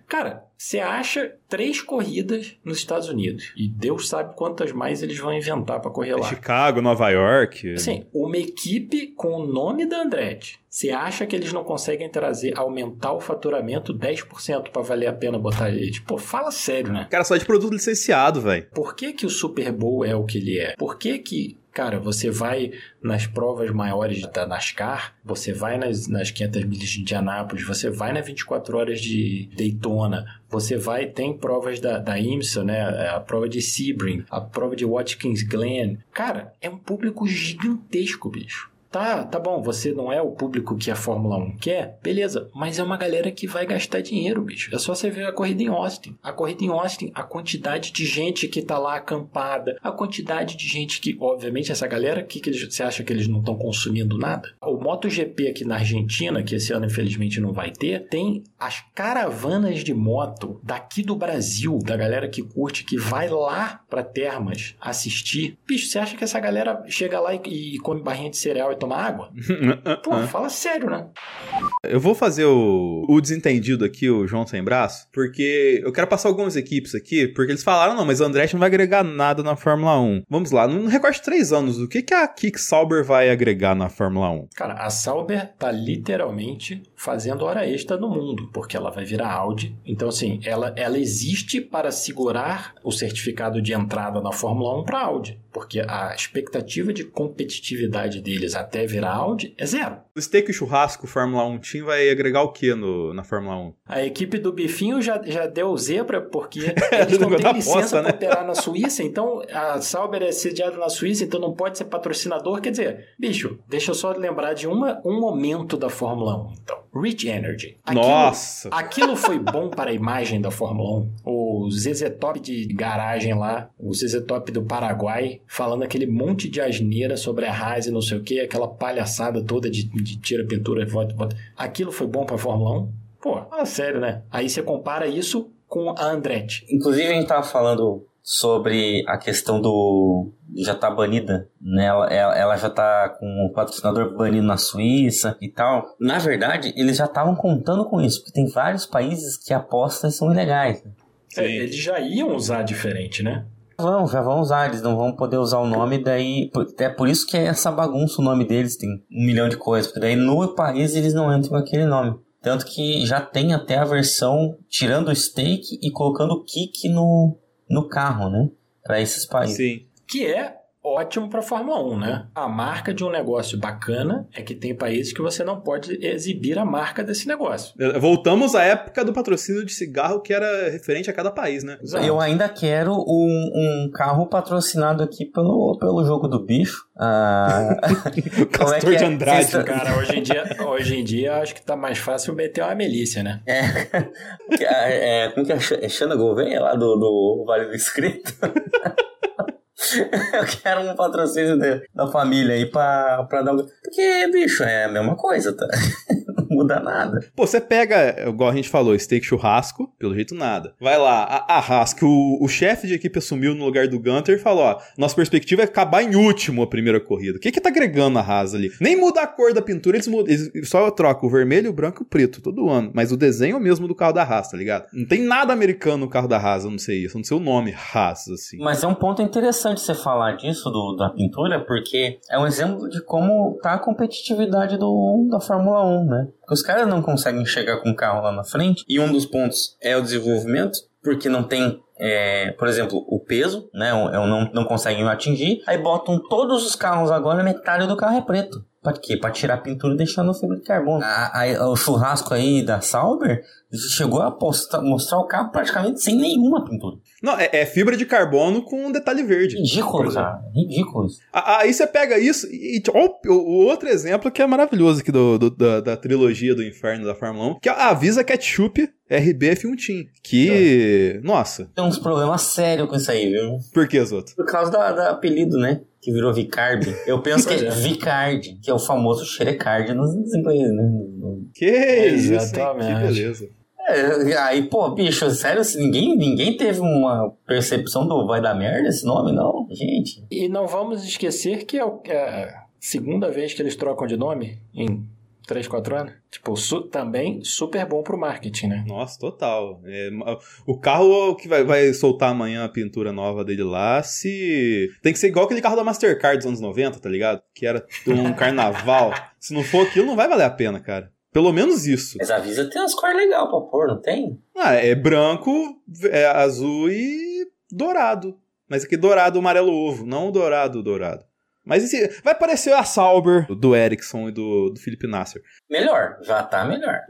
Cara, você acha três corridas nos Estados Unidos. E Deus sabe quantas mais eles vão inventar para correr lá. Chicago, Nova York. Assim, uma equipe com o nome da Andretti. Você acha que eles não conseguem trazer, aumentar o faturamento 10% para valer a pena botar ele? Pô, fala sério, né? Cara, só de produto licenciado, velho. Por que, que o Super Bowl é o que ele é? Por que que Cara, você vai nas provas maiores da NASCAR, você vai nas, nas 500 milhas de Indianápolis, você vai nas 24 horas de Daytona, você vai, tem provas da, da IMSA, né? A prova de Sebring, a prova de Watkins Glen. Cara, é um público gigantesco, bicho. Tá, tá bom, você não é o público que a Fórmula 1 quer, beleza, mas é uma galera que vai gastar dinheiro, bicho. É só você ver a corrida em Austin. A corrida em Austin, a quantidade de gente que tá lá acampada, a quantidade de gente que, obviamente, essa galera, que, que eles, você acha que eles não estão consumindo nada? O MotoGP aqui na Argentina, que esse ano infelizmente não vai ter, tem as caravanas de moto daqui do Brasil, da galera que curte, que vai lá pra Termas assistir. Bicho, você acha que essa galera chega lá e, e come barrinha de cereal e tomar água? Pô, fala sério, né? Eu vou fazer o, o desentendido aqui, o João Sem Braço, porque eu quero passar algumas equipes aqui, porque eles falaram, não, mas o Andretti não vai agregar nada na Fórmula 1. Vamos lá, num recorte de três anos, o que, que a Kick Sauber vai agregar na Fórmula 1? Cara, a Sauber tá literalmente fazendo hora extra no mundo, porque ela vai virar Audi. Então, assim, ela, ela existe para segurar o certificado de entrada na Fórmula 1 para Audi porque a expectativa de competitividade deles até virar Audi é zero. O steak e churrasco Fórmula 1 Team vai agregar o que na Fórmula 1? A equipe do Bifinho já, já deu zebra, porque eles não têm licença né? para operar na Suíça, então a Sauber é sediada na Suíça, então não pode ser patrocinador. Quer dizer, bicho, deixa eu só lembrar de uma, um momento da Fórmula 1, então. Rich Energy. Aquilo, Nossa! Aquilo foi bom para a imagem da Fórmula 1. O ZZ Top de garagem lá, o ZZ Top do Paraguai, falando aquele monte de asneira sobre a Haas e não sei o que, aquela palhaçada toda de, de tira pintura, volta, volta. Aquilo foi bom pra Fórmula 1? Pô, fala sério, né? Aí você compara isso com a Andretti. Inclusive, a gente tava falando sobre a questão do. já tá banida, né? Ela, ela já tá com o patrocinador banido na Suíça e tal. Na verdade, eles já estavam contando com isso, porque tem vários países que apostas são ilegais. Né? É, eles já iam usar diferente, né? Vão, já vão usar, eles não vão poder usar o nome, daí. É por isso que é essa bagunça o nome deles, tem um milhão de coisas, porque daí no país eles não entram com aquele nome. Tanto que já tem até a versão tirando o stake e colocando o kick no, no carro, né? Para esses países. Sim. Que é ótimo para Fórmula 1, né? A marca de um negócio bacana é que tem países que você não pode exibir a marca desse negócio. É, voltamos à época do patrocínio de cigarro que era referente a cada país, né? Exato. Eu ainda quero um, um, carro patrocinado aqui pelo, pelo jogo do bicho. Ah, o Castor é que é? de Andrade. Cara, hoje em, dia, hoje em dia acho que tá mais fácil meter uma milícia, né? É. é como que é? É Xana Gouveia lá do, do Vale do Inscrito? eu quero um patrocínio de, da família aí pra, pra dar um. Porque, bicho, é a mesma coisa, tá? Não muda nada. Pô, você pega, igual a gente falou, steak churrasco, pelo jeito nada. Vai lá, a, a Haas, o, o chefe de equipe assumiu no lugar do Gunter e falou: ó, nossa perspectiva é acabar em último a primeira corrida. O que que tá agregando a Haas ali? Nem muda a cor da pintura, eles, mudam, eles só trocam o vermelho, o branco e o preto todo ano. Mas o desenho é o mesmo do carro da Haas, tá ligado? Não tem nada americano no carro da Haas, eu não sei isso, eu não sei o nome Haas, assim. Mas é um ponto interessante você falar disso, do, da pintura, porque é um exemplo de como tá a competitividade do, da Fórmula 1, né? Porque os caras não conseguem chegar com o carro lá na frente, e um dos pontos é o desenvolvimento, porque não tem é, por exemplo, o peso, né? Não, não conseguem atingir. Aí botam todos os carros agora, metade do carro é preto. Pra quê? Pra tirar a pintura e deixar no fibra de carbono. A, a, o churrasco aí da Sauber chegou a postar, mostrar o carro praticamente sem nenhuma pintura. Não, é, é fibra de carbono com um detalhe verde. Ridículo, cara. Ridículo. Aí você pega isso e. Ó, o, outro exemplo que é maravilhoso aqui do, do da, da, trilogia do inferno da Fórmula 1, que é a Visa Ketchup RBF1 Team. Que. É. Nossa. Tem uns problemas sérios com isso aí, viu? Por que, Zoto? Por causa do apelido, né? Que virou Vicarb. Eu penso que é, é Vicard, que é o famoso Xerecard nos inglês, né? Que isso, que beleza. É, aí, pô, bicho, sério, ninguém, ninguém teve uma percepção do vai dar merda esse nome, não, gente. E não vamos esquecer que é, é a segunda vez que eles trocam de nome em 3, 4 anos. Tipo, su também super bom pro marketing, né? Nossa, total. É, o carro que vai, vai soltar amanhã a pintura nova dele lá, se. Tem que ser igual aquele carro da Mastercard dos anos 90, tá ligado? Que era um carnaval. se não for aquilo, não vai valer a pena, cara. Pelo menos isso. Mas a Visa tem umas cores legais pra pôr, não tem? Ah, é branco, é azul e dourado. Mas aqui dourado, amarelo ovo, não dourado, dourado. Mas esse, vai parecer a Sauber do Ericsson e do, do Felipe Nasser. Melhor, já tá melhor.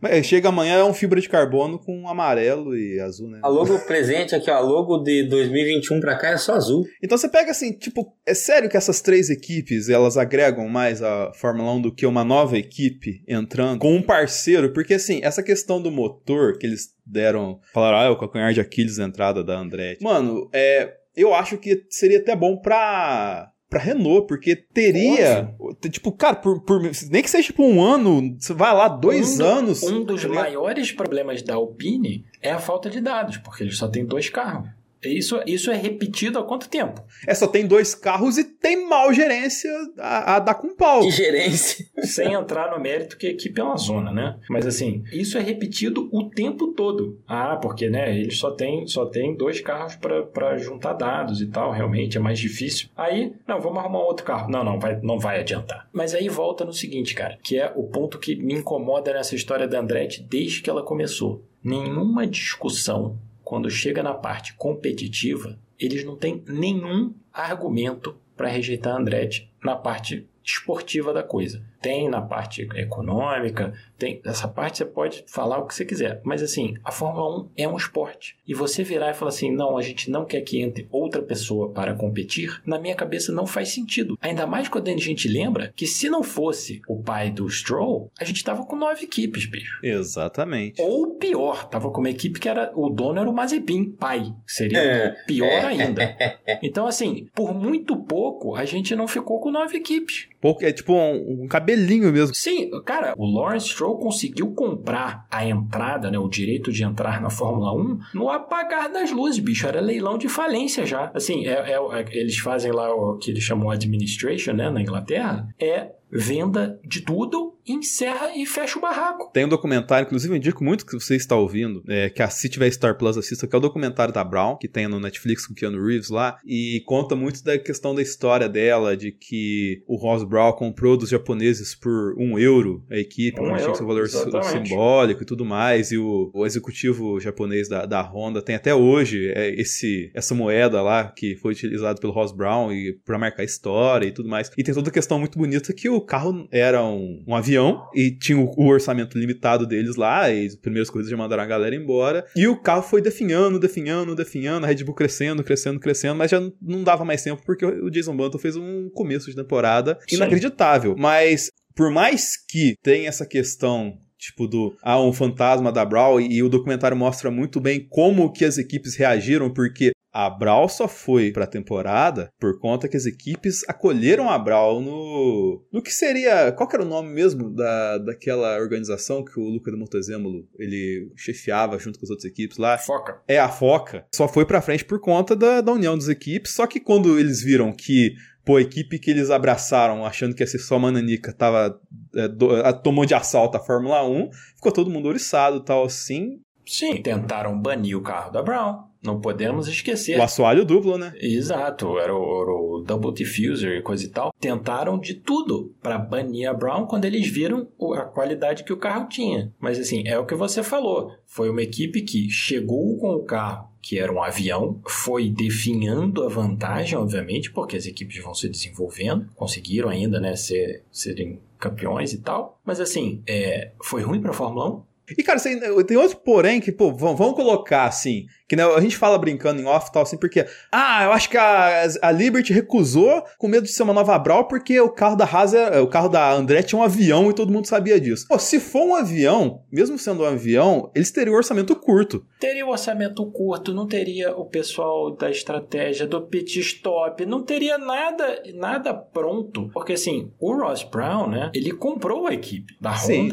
Mas chega amanhã é um fibra de carbono com amarelo e azul, né? A logo presente aqui, ó, a logo de 2021 pra cá é só azul. Então você pega assim, tipo, é sério que essas três equipes, elas agregam mais a Fórmula 1 do que uma nova equipe entrando com um parceiro? Porque assim, essa questão do motor que eles deram, falaram, ah, é o calcanhar de Aquiles da entrada da Andretti. Mano, é eu acho que seria até bom pra pra Renault, porque teria. Nossa. Tipo, cara, por, por, nem que seja tipo um ano, você vai lá dois um anos. um dos maiores problemas da Alpine é a falta de dados, porque eles só têm dois carros. Isso, isso é repetido há quanto tempo? É, só tem dois carros e tem mal gerência a, a dar com pau. Que gerência? Sem entrar no mérito que a equipe é uma zona, né? Mas assim, isso é repetido o tempo todo. Ah, porque, né, eles só tem, só tem dois carros para juntar dados e tal, realmente é mais difícil. Aí, não, vamos arrumar outro carro. Não, não, vai, não vai adiantar. Mas aí volta no seguinte, cara, que é o ponto que me incomoda nessa história da Andretti desde que ela começou. Nenhuma discussão quando chega na parte competitiva, eles não têm nenhum argumento para rejeitar Andretti na parte esportiva da coisa. Tem na parte econômica, tem essa parte você pode falar o que você quiser, mas assim, a Fórmula 1 é um esporte. E você virar e falar assim: "Não, a gente não quer que entre outra pessoa para competir", na minha cabeça não faz sentido. Ainda mais quando a gente lembra que se não fosse o pai do Stroll, a gente tava com nove equipes, bicho. Exatamente. Ou pior, tava com uma equipe que era o dono era o Mazepin, pai. Seria É. pior É. ainda. Então assim, por muito pouco a gente não ficou com nove equipes. Pouco, é tipo um, um cabelinho mesmo. Sim, cara, o Lawrence Stroll conseguiu comprar a entrada, né, o direito de entrar na Fórmula 1 no apagar das luzes, bicho. Era leilão de falência já. Assim, é, é- é- eles fazem lá o que eles chamam administration, né, na Inglaterra. É venda de tudo, encerra e fecha o barraco. Tem um documentário, inclusive eu indico muito que você está ouvindo, é, que a, se tiver Star Plus assista, que é o documentário da Brown, que tem no Netflix com Keanu Reeves lá, e conta muito da questão da história dela, de que o Ross Brown comprou dos japoneses por um euro a equipe, Um tinha euro, seu valor exatamente. simbólico e tudo mais, e o, o executivo japonês da, da Honda tem até hoje é, esse, essa moeda lá, que foi utilizada pelo Ross Brown e para marcar história e tudo mais. E tem toda a questão muito bonita que o carro era um, um avião e tinha o, o orçamento limitado deles lá, e as primeiras coisas já mandaram a galera embora. E o carro foi definhando, definhando, definhando, a Red Bull crescendo, crescendo, crescendo, mas já não dava mais tempo porque o Jason Button fez um começo de temporada Sim. inacreditável. Mas por mais que tenha essa questão tipo do ah, um fantasma da Brawl e, o documentário mostra muito bem como que as equipes reagiram porque a Brawl só foi pra temporada por conta que as equipes acolheram a Brawl no no que seria, qual que era o nome mesmo da, daquela organização que o Luca de Montezemolo ele chefiava junto com as outras equipes lá? Foca. é a Foca, só foi pra frente por conta da, da união das equipes. Só que quando eles viram que, pô, a equipe que eles abraçaram, achando que ia ser só Mananica, tava, é, do- a- tomou de assalto a Fórmula 1, ficou todo mundo oriçado e tal assim. Sim, tentaram banir o carro da Brown. Não podemos esquecer. O assoalho duplo, né? Exato, era o, era o Double Diffuser e coisa e tal. Tentaram de tudo para banir a Brown quando eles viram a qualidade que o carro tinha. Mas assim, é o que você falou. Foi uma equipe que chegou com o carro que era um avião, foi definhando a vantagem, obviamente, porque as equipes vão se desenvolvendo, conseguiram ainda, né, ser, serem campeões e tal. Mas assim, é, foi ruim para a Fórmula 1? E, cara, tem outro porém que, pô, vamos, colocar assim, que né, a gente fala brincando em off e tal, assim, porque, ah, eu acho que a, a Liberty recusou com medo de ser uma nova Brawl porque o carro da Haas, é- o carro da Andretti é um avião e todo mundo sabia disso. Pô, se for um avião, mesmo sendo um avião, eles teriam um orçamento curto. Teria o orçamento curto, não teria o pessoal da estratégia, do pit stop, não teria nada, nada pronto. Porque assim, o Ross Brown, né, ele comprou a equipe da Sim.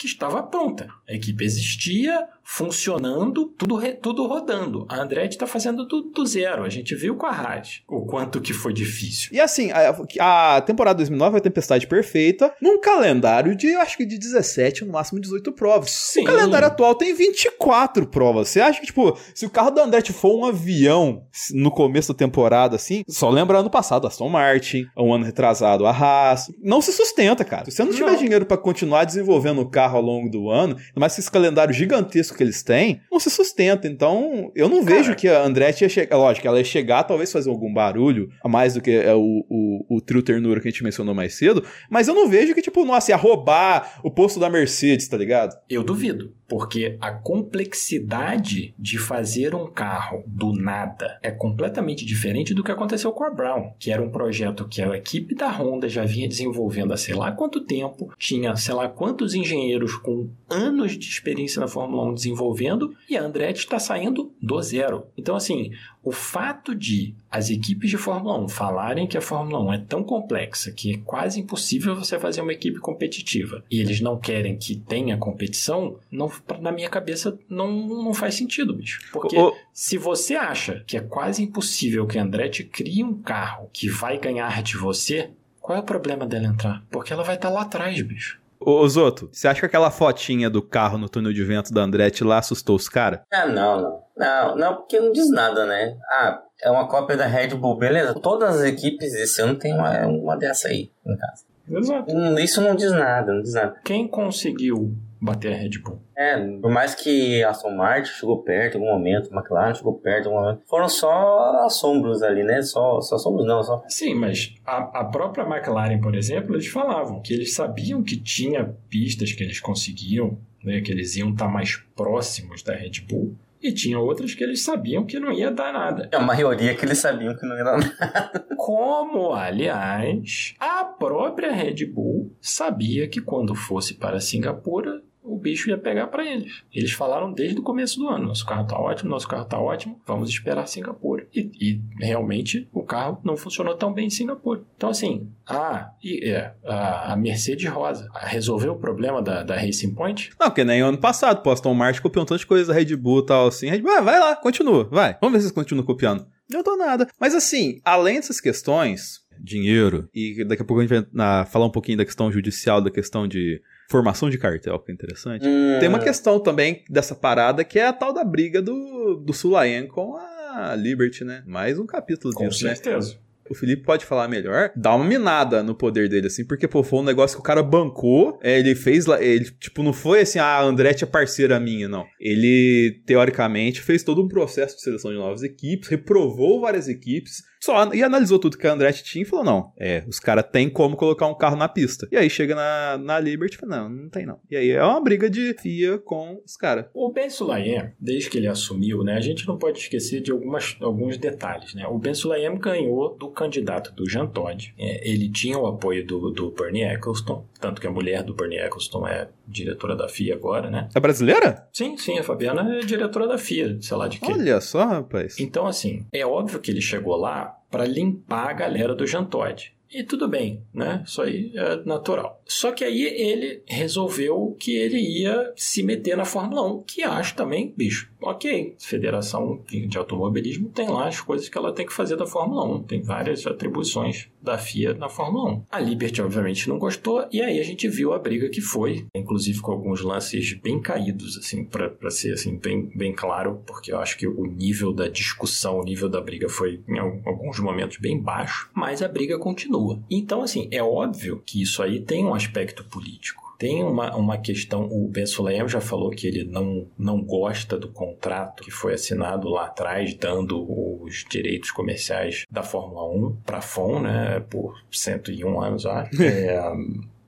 Que estava pronta. A equipe existia, funcionando, tudo, re- tudo rodando. A Andretti está fazendo do, do zero. A gente viu com a Haas o quanto que foi difícil. E assim, a, a temporada 2009 é a tempestade perfeita, num calendário de, acho que de 17, no máximo 18 provas. Sim. O calendário atual tem 24 provas. Você acha que, tipo, se o carro da Andretti for um avião no começo da temporada, assim, só lembra ano passado, Aston Martin, um ano retrasado, a Haas, não se sustenta, cara. Se você não tiver Não. dinheiro pra continuar desenvolvendo o carro ao longo do ano, que esse calendário gigantesco que eles têm, não se sustenta. Então, eu não Cara. vejo que a Andretti ia chegar. Lógico, ela ia chegar, talvez fazer algum barulho, a mais do que é, o, o, o trio ternura que a gente mencionou mais cedo, mas eu não vejo que, tipo, nossa, ia roubar o posto da Mercedes, tá ligado? Eu duvido, porque a complexidade de fazer um carro do nada é completamente diferente do que aconteceu com a Brown, que era um projeto que a equipe da Honda já vinha desenvolvendo há sei lá quanto tempo, tinha sei lá quantos engenheiros com anos de experiência na Fórmula 1 desenvolvendo, e a Andretti está saindo do zero. Então, assim, o fato de as equipes de Fórmula 1 falarem que a Fórmula 1 é tão complexa que é quase impossível você fazer uma equipe competitiva e eles não querem que tenha competição, não, na minha cabeça não, não faz sentido, bicho. Porque Ô, se você acha que é quase impossível que a Andretti crie um carro que vai ganhar de você, qual é o problema dela entrar? Porque ela vai estar lá atrás, bicho. Ô, Zoto, você acha que aquela fotinha do carro no túnel de vento da Andretti lá assustou os caras? Ah, não, não. Não, não, porque não diz nada, né? Ah, é uma cópia da Red Bull, beleza. Todas as equipes esse ano tem uma, uma dessa aí em casa. Exato. Isso não diz nada, não diz nada. Quem conseguiu bater a Red Bull? É, por mais que a Aston Martin chegou perto em algum momento, a McLaren chegou perto em algum momento, foram só assombros ali, né? Só, só assombros não, só... Sim, mas a, a própria McLaren, por exemplo, eles falavam que eles sabiam que tinha pistas que eles conseguiam, né, que eles iam estar mais próximos da Red Bull, e tinha outras que eles sabiam que não ia dar nada. A maioria que eles sabiam que não ia dar nada. Como, aliás, a própria Red Bull sabia que quando fosse para Singapura, bicho ia pegar para eles. Eles falaram desde o começo do ano: nosso carro tá ótimo, nosso carro tá ótimo, vamos esperar Singapura. E, e realmente o carro não funcionou tão bem em Singapura. Então, assim, ah, e, é, a, a Mercedes Rosa resolveu o problema da, da Racing Point? Não, porque nem ano passado, pô, Aston Martin copiou um tanto de coisa da Red Bull e tal, assim. Red Bull, ah, vai lá, continua, vai. Vamos ver se vocês continuam copiando. Não dou nada. Mas assim, além dessas questões, dinheiro, e daqui a pouco a gente vai na, falar um pouquinho da questão judicial, da questão de formação de cartel, que é interessante. Hum. Tem uma questão também dessa parada que é a tal da briga do, do Sulayen com a Liberty, né? Mais um capítulo Com disso, né? certeza. o Felipe pode falar melhor, dá uma minada no poder dele, assim, porque, pô, foi um negócio que o cara bancou, é, ele fez lá, ele, tipo, não foi assim, ah, a Andretti é parceira minha, não. Ele, teoricamente, fez todo um processo de seleção de novas equipes, reprovou várias equipes, só, e analisou tudo que a Andretti tinha e falou, não, é, os caras têm como colocar um carro na pista. E aí chega na, na Liberty e fala, não, não tem não. E aí é uma briga de FIA com os caras. O Ben Sulayem, desde que ele assumiu, né, a gente não pode esquecer de algumas, alguns detalhes. Né? O Ben Sulayem ganhou do candidato do Jean Todt. É, ele tinha o apoio do, do Bernie Eccleston, tanto que a mulher do Bernie Eccleston é diretora da FIA agora, né? É brasileira? Sim, sim, a Fabiana é diretora da FIA, sei lá de quê. Olha só, rapaz. Então, assim, é óbvio que ele chegou lá para limpar a galera do Jean Todt. E tudo bem, né? Isso aí é natural. Só que aí ele resolveu que ele ia se meter na Fórmula 1, que acho também, bicho, ok. Federação de Automobilismo tem lá as coisas que ela tem que fazer da Fórmula 1. Tem várias atribuições da FIA na Fórmula 1. A Liberty, obviamente, não gostou, e aí a gente viu a briga que foi, inclusive com alguns lances bem caídos, assim, para ser assim, bem, bem claro, porque eu acho que o nível da discussão, o nível da briga foi, em alguns momentos, bem baixo, mas a briga Então, assim, é óbvio que isso aí tem um aspecto político. Tem uma, uma questão, o Ben Sulayem já falou que ele não, não gosta do contrato que foi assinado lá atrás, dando os direitos comerciais da Fórmula 1 para a FON, né, por 101 anos, acho. É,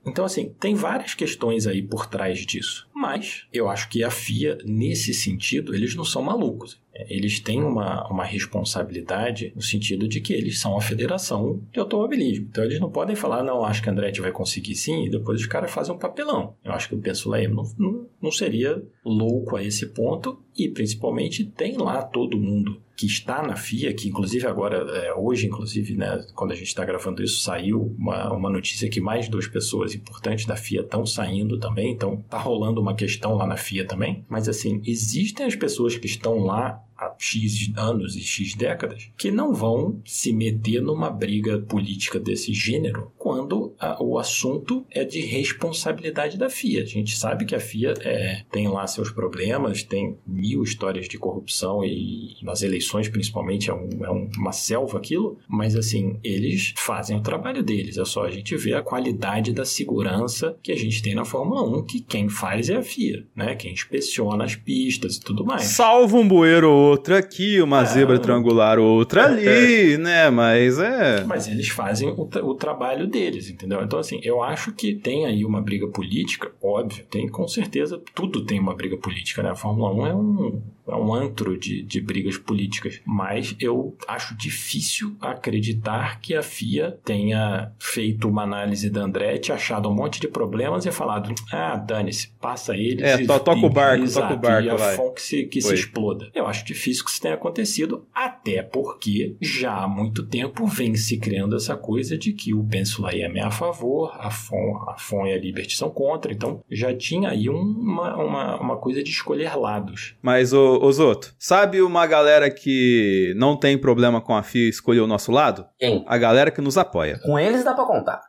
então, assim, tem várias questões aí por trás disso. Mas eu acho que a FIA, nesse sentido, eles não são malucos. Eles têm uma, uma responsabilidade no sentido de que eles são a federação de automobilismo. Então eles não podem falar, não, acho que Andretti vai conseguir sim, e depois os caras fazem um papelão. Eu acho que o Pensuleim não, não, não seria louco a esse ponto, e principalmente tem lá todo mundo que está na FIA, que inclusive agora, é, hoje, inclusive, né, quando a gente está gravando isso, saiu uma, uma notícia que mais duas pessoas importantes da FIA estão saindo também, então tá rolando uma questão lá na FIA também. Mas assim, existem as pessoas que estão lá há X anos e X décadas que não vão se meter numa briga política desse gênero quando a, o assunto é de responsabilidade da FIA. A gente sabe que a FIA é, tem lá seus problemas, tem mil histórias de corrupção e nas eleições principalmente é, um, é um, uma selva aquilo, mas assim, eles fazem o trabalho deles, é só a gente ver a qualidade da segurança que a gente tem na Fórmula 1, que quem faz é a FIA, né? Quem inspeciona as pistas e tudo mais. Salva um bueiro ou outro aqui, uma É, zebra triangular ou outra ali, né? Mas é. Mas eles fazem o, tra- o trabalho deles, entendeu? Então, assim, eu acho que tem aí uma briga política, óbvio, tem com certeza, tudo tem uma briga política, né? A Fórmula 1 é um, é um antro de, de brigas políticas, mas eu acho difícil acreditar que a FIA tenha feito uma análise da Andretti, achado um monte de problemas e falado, ah, dane-se, passa eles É, to- toca o e- barco, toca o barco, e a vai. FON que se, que se exploda. Eu acho difícil que isso tenha acontecido, até porque já há muito tempo vem se criando essa coisa de que o Ben Sulayem é a favor, a FON, a FON e a Liberty são contra, então já tinha aí um- uma, uma, uma coisa de escolher lados. Mas, ô, ô Zoto, sabe uma galera que não tem problema com a FIA escolher o nosso lado? Quem? A galera que nos apoia. Com eles dá pra contar.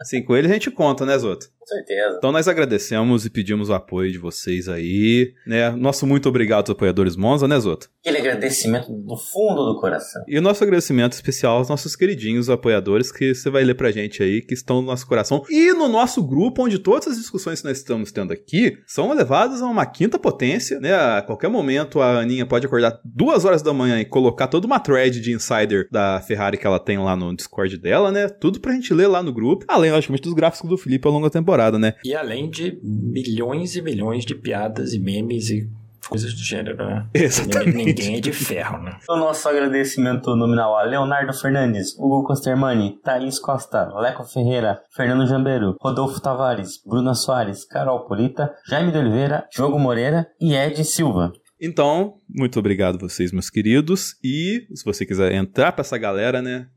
Assim, com ele a gente conta, né, Zoto? certeza. Então nós agradecemos e pedimos o apoio de vocês aí, né? Nosso muito obrigado aos apoiadores Monza, né, Zoto? Aquele agradecimento do fundo do coração. E o nosso agradecimento especial aos nossos queridinhos apoiadores que você vai ler pra gente aí, que estão no nosso coração e no nosso grupo, onde todas as discussões que nós estamos tendo aqui são levadas a uma quinta potência, né? A qualquer momento a Aninha pode acordar duas horas da manhã e colocar toda uma thread de insider da Ferrari que ela tem lá no Discord dela, né? Tudo pra gente ler lá no grupo, além, logicamente, dos gráficos do Felipe ao longo da temporada, né? E além de milhões e milhões de piadas e memes e coisas do gênero, né? Exatamente. Ninguém é de ferro, né? O nosso agradecimento nominal a Leonardo Fernandes, Hugo Costermani, Thaís Costa, Leco Ferreira, Fernando Jambeiro, Rodolfo Tavares, Bruna Soares, Carol Polita, Jaime de Oliveira, Diogo Moreira e Ed Silva. Então, muito obrigado vocês, meus queridos. E se você quiser entrar pra essa galera, né?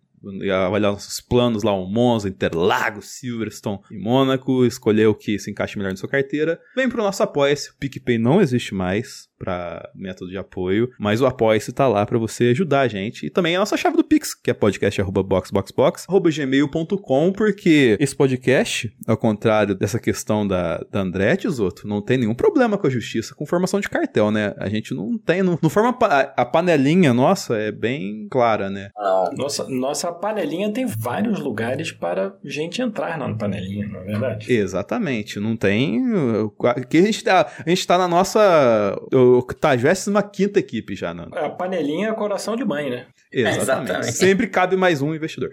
Avaliar nossos planos lá, o Monza, Interlagos, Silverstone e Mônaco, escolher o que se encaixa melhor na sua carteira. Vem pro nosso Apoia-se. O PicPay não existe mais para método de apoio, mas o Apoia-se tá lá para você ajudar a gente. E também a nossa chave do Pix, que é podcast.boxboxbox.gmail.com, porque esse podcast, ao contrário dessa questão da, da Andretti, outros, não tem nenhum problema com a justiça, com formação de cartel, né? A gente não tem, não, não forma pa a panelinha nossa é bem clara, né? Não. Nossa, nossa panelinha tem vários lugares para gente entrar na panelinha, não é verdade? Exatamente, não tem. Aqui a gente tá, a gente tá na nossa 85 equipe já, Nando. A panelinha é coração de mãe, né? Exatamente. Exatamente. Sempre cabe mais um investidor.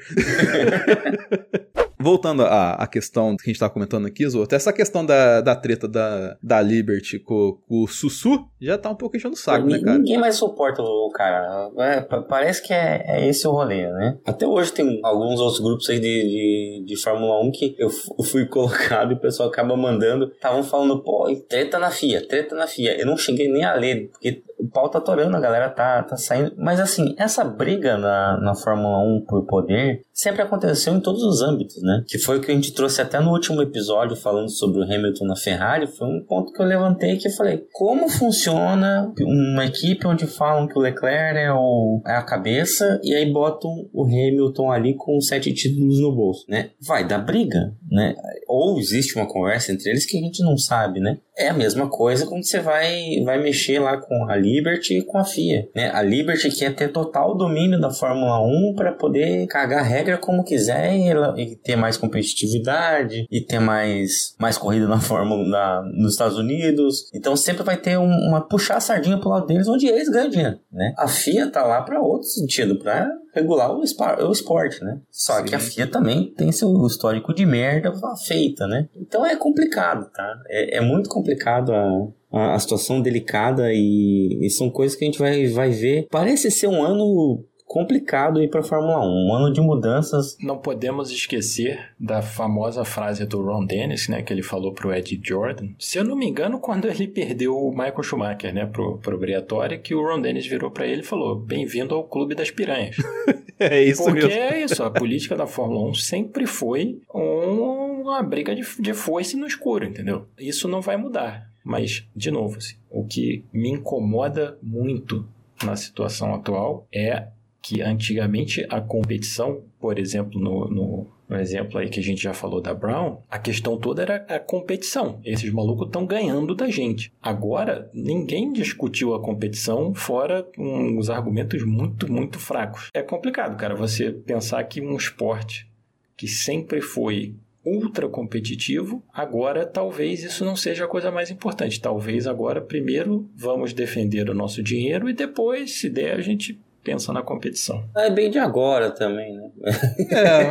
Voltando à, à questão que a gente tava comentando aqui, Zoto, essa questão da, da treta da, da Liberty com, com o Sussu já tá um pouco enchendo o saco, né, cara? Ninguém mais suporta o cara. É, pa- parece que é, é esse o rolê, né? Até hoje tem alguns outros grupos aí de, de, de Fórmula 1 que eu fu- fui colocado e o pessoal acaba mandando. Estavam falando, pô, treta na FIA, treta na FIA. Eu não cheguei nem a ler, porque o pau tá atorando, a galera tá, tá saindo. Mas assim, essa briga na, na Fórmula 1 por poder sempre aconteceu em todos os âmbitos, né? Que foi o que a gente trouxe até no último episódio falando sobre o Hamilton na Ferrari. Foi um ponto que eu levantei que eu falei: como funciona uma equipe onde falam que o Leclerc é, o, é a cabeça e aí botam o Hamilton ali com sete títulos no bolso, né? Vai dar briga, né? Ou existe uma conversa entre eles que a gente não sabe, né? É a mesma coisa quando você vai, vai mexer lá com a Liberty e com a FIA, né? A Liberty quer ter total domínio da Fórmula 1 para poder cagar a regra como quiser e, e ter mais competitividade e ter mais, mais corrida na Fórmula na, nos Estados Unidos. Então sempre vai ter um- uma puxar a sardinha pro lado deles onde eles ganham dinheiro, né? A FIA tá lá para outro sentido, para regular o, espa- o esporte, né? Só que a FIA também tem seu histórico de merda feita, né? Então é complicado, tá? É, é muito complicado a, a, a situação delicada e, e são coisas que a gente vai, vai ver. Parece ser um ano complicado aí pra Fórmula 1, um ano de mudanças. Não podemos esquecer da famosa frase do Ron Dennis, né, que ele falou pro Ed Jordan. Se eu não me engano, quando ele perdeu o Michael Schumacher, né, pro, pro Briatore, que o Ron Dennis virou pra ele e falou: "Bem-vindo ao clube das piranhas". É isso Porque mesmo. é isso, a política da Fórmula 1 sempre foi um- uma briga de, de foice no escuro, entendeu? Isso não vai mudar. Mas, de novo, assim, o que me incomoda muito na situação atual é que antigamente a competição, por exemplo, no, no, no exemplo aí que a gente já falou da Brown, a questão toda era a competição. Esses malucos estão ganhando da gente. Agora, ninguém discutiu a competição fora uns argumentos muito, muito fracos. É complicado, cara, você pensar que um esporte que sempre foi ultra competitivo, agora talvez isso não seja a coisa mais importante. Talvez agora primeiro vamos defender o nosso dinheiro e depois, se der, a gente pensa na competição. É bem de agora também, né? É,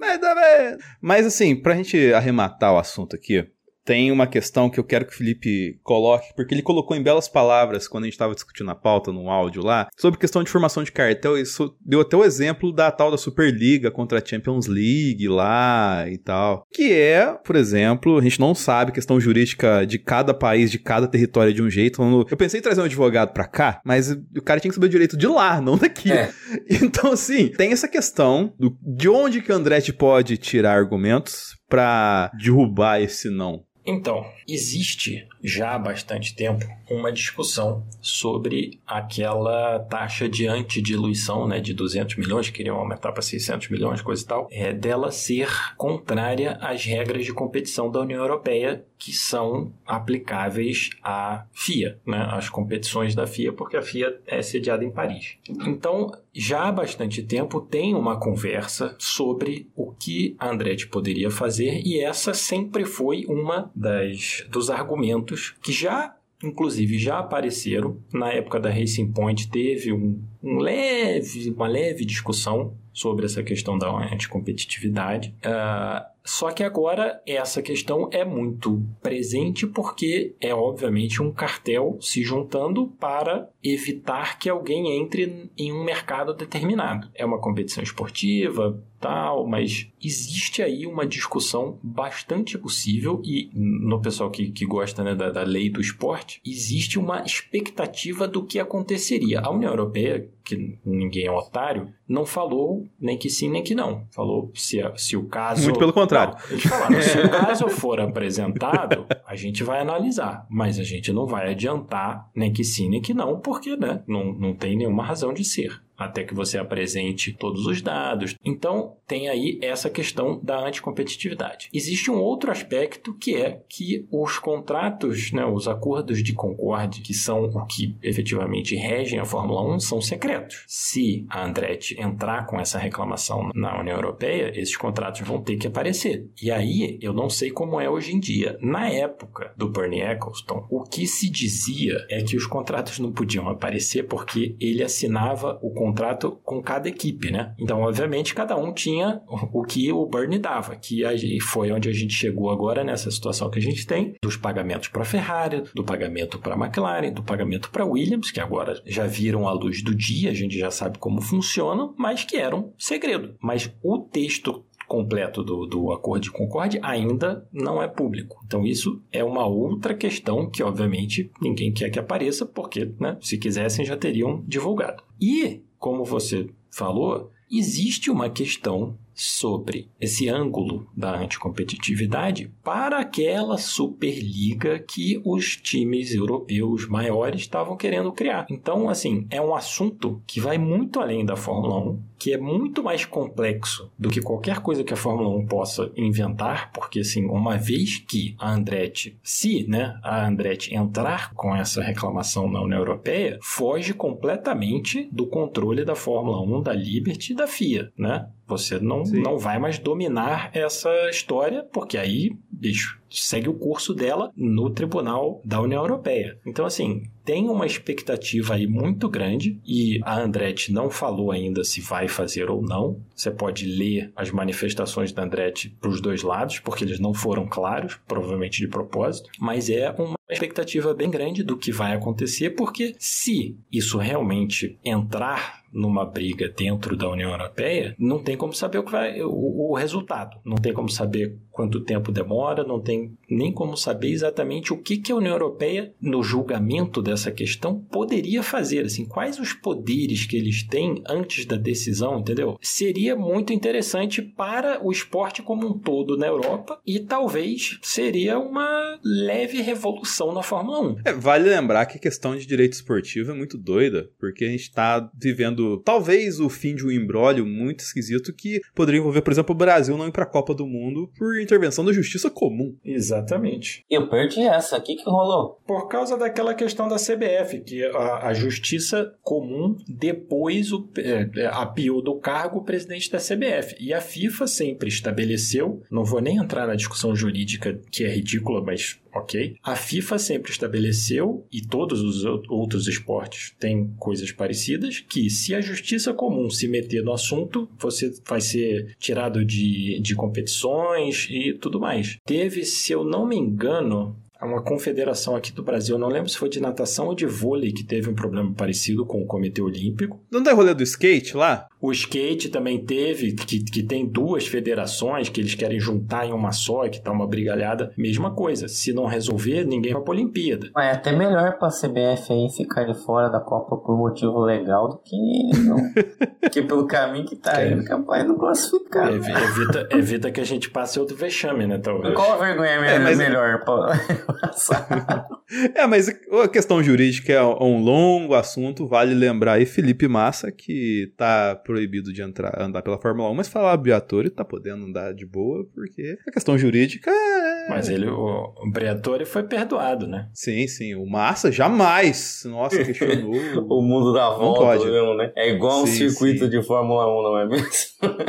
mas tá bem. Mas assim, pra gente arrematar o assunto aqui, tem uma questão que eu quero que o Felipe coloque, porque ele colocou em belas palavras quando a gente tava discutindo a pauta no áudio lá, sobre questão de formação de cartel. Isso deu até o exemplo da tal da Superliga contra a Champions League lá e tal. Que é, por exemplo, a gente não sabe questão jurídica de cada país, de cada território de um jeito. Eu pensei em trazer um advogado pra cá, mas o cara tinha que saber o direito de lá, não daqui. É. Então, assim, tem essa questão do, de onde que o Andretti pode tirar argumentos pra derrubar esse não. Então, existe já há bastante tempo uma discussão sobre aquela taxa de antidiluição, né, de 200 milhões, queriam aumentar para 600 milhões, coisa e tal, é, dela ser contrária às regras de competição da União Europeia que são aplicáveis à FIA, né, às competições da FIA, porque a FIA é sediada em Paris. Então, já há bastante tempo tem uma conversa sobre o que a Andretti poderia fazer e essa sempre foi uma das dos argumentos que já inclusive já apareceram na época da Racing Point teve um, um leve uma leve discussão sobre essa questão da anticompetitividade uh, só que agora essa questão é muito presente porque é obviamente um cartel se juntando para evitar que alguém entre em um mercado determinado. É uma competição esportiva, tal, mas existe aí uma discussão bastante possível e no pessoal que, que gosta né, da, da lei do esporte, existe uma expectativa do que aconteceria. A União Europeia, que ninguém é otário, não falou nem que sim nem que não. Falou se, se o caso. Muito pelo contrário. Não, eles falaram, se o caso for apresentado, a gente vai analisar, mas a gente não vai adiantar nem que sim nem que não, porque né, não, não tem nenhuma razão de ser até que você apresente todos os dados. Então, tem aí essa questão da anticompetitividade. Existe um outro aspecto que é que os contratos, né, os acordos de concorde, que são o que efetivamente regem a Fórmula 1, são secretos. Se a Andretti entrar com essa reclamação na União Europeia, esses contratos vão ter que aparecer. E aí, eu não sei como é hoje em dia. Na época do Bernie Eccleston, o que se dizia é que os contratos não podiam aparecer porque ele assinava o contrato contrato com cada equipe, né? Então, obviamente, cada um tinha o que o Bernie dava, que foi onde a gente chegou agora nessa situação que a gente tem, dos pagamentos para Ferrari, do pagamento para McLaren, do pagamento para Williams, que agora já viram a luz do dia, a gente já sabe como funcionam, mas que eram segredo. Mas o texto completo do, do acordo de concórdia ainda não é público. Então, isso é uma outra questão que, obviamente, ninguém quer que apareça, porque, né, se quisessem, já teriam divulgado. E como você falou, existe uma questão sobre esse ângulo da anticompetitividade para aquela Superliga que os times europeus maiores estavam querendo criar. Então, assim, é um assunto que vai muito além da Fórmula 1, que é muito mais complexo do que qualquer coisa que a Fórmula 1 possa inventar, porque assim, uma vez que a Andretti, se, né, a Andretti entrar com essa reclamação na União Europeia, foge completamente do controle da Fórmula 1, da Liberty e da FIA, né? Você não, não vai mais dominar essa história, porque aí, bicho, segue o curso dela no Tribunal da União Europeia. Então, assim, tem uma expectativa aí muito grande e a Andretti não falou ainda se vai fazer ou não. Você pode ler as manifestações da Andretti para os dois lados, porque eles não foram claros, provavelmente de propósito, mas é uma expectativa bem grande do que vai acontecer, porque se isso realmente entrar numa briga dentro da União Europeia, não tem como saber o que vai o, o resultado. Não tem como saber quanto tempo demora, não tem nem como saber exatamente o que, que a União Europeia, no julgamento dessa questão, poderia fazer. Assim, quais os poderes que eles têm antes da decisão, entendeu? Seria muito interessante para o esporte como um todo na Europa e talvez seria uma leve revolução na Fórmula 1. É, vale lembrar que a questão de direito esportivo é muito doida, porque a gente está vivendo talvez o fim de um embrólio muito esquisito que poderia envolver, por exemplo, o Brasil não ir para a Copa do Mundo por intervenção da justiça comum. Exatamente. Eu perdi essa. O que, que rolou? Por causa daquela questão da CBF, que a, a justiça comum depois o, é, é, apiou do cargo o presidente da CBF. E a FIFA sempre estabeleceu, não vou nem entrar na discussão jurídica que é ridícula, mas ok? A FIFA sempre estabeleceu, e todos os outros esportes têm coisas parecidas, que se a justiça comum se meter no assunto, você vai ser tirado de, de competições e tudo mais. Teve, se eu não me engano, uma confederação aqui do Brasil, eu não lembro se foi de natação ou de vôlei que teve um problema parecido com o Comitê Olímpico. Não tem rolê do skate lá? O skate também teve, que, que tem duas federações que eles querem juntar em uma só, que tá uma brigalhada. Mesma coisa, se não resolver, ninguém vai pra Olimpíada. Mas é até melhor pra CBF aí ficar de fora da Copa por motivo legal do que não. que pelo caminho que tá indo, capaz de não classificar. Evi- Evita, evita que a gente passe outro vexame, né, talvez. Qual a vergonha É, mas- melhor pra passar? É, mas a questão jurídica é um longo assunto. Vale lembrar aí Felipe Massa, que tá proibido de entrar, andar pela Fórmula 1, mas falar Briatore tá podendo andar de boa, porque a questão jurídica é. Mas ele, o, o Briatore foi perdoado, né? Sim, sim. O Massa jamais. Nossa, questionou. o mundo dá volta, pode. mesmo, né? É igual um Sim, circuito sim. de Fórmula 1, não é mesmo?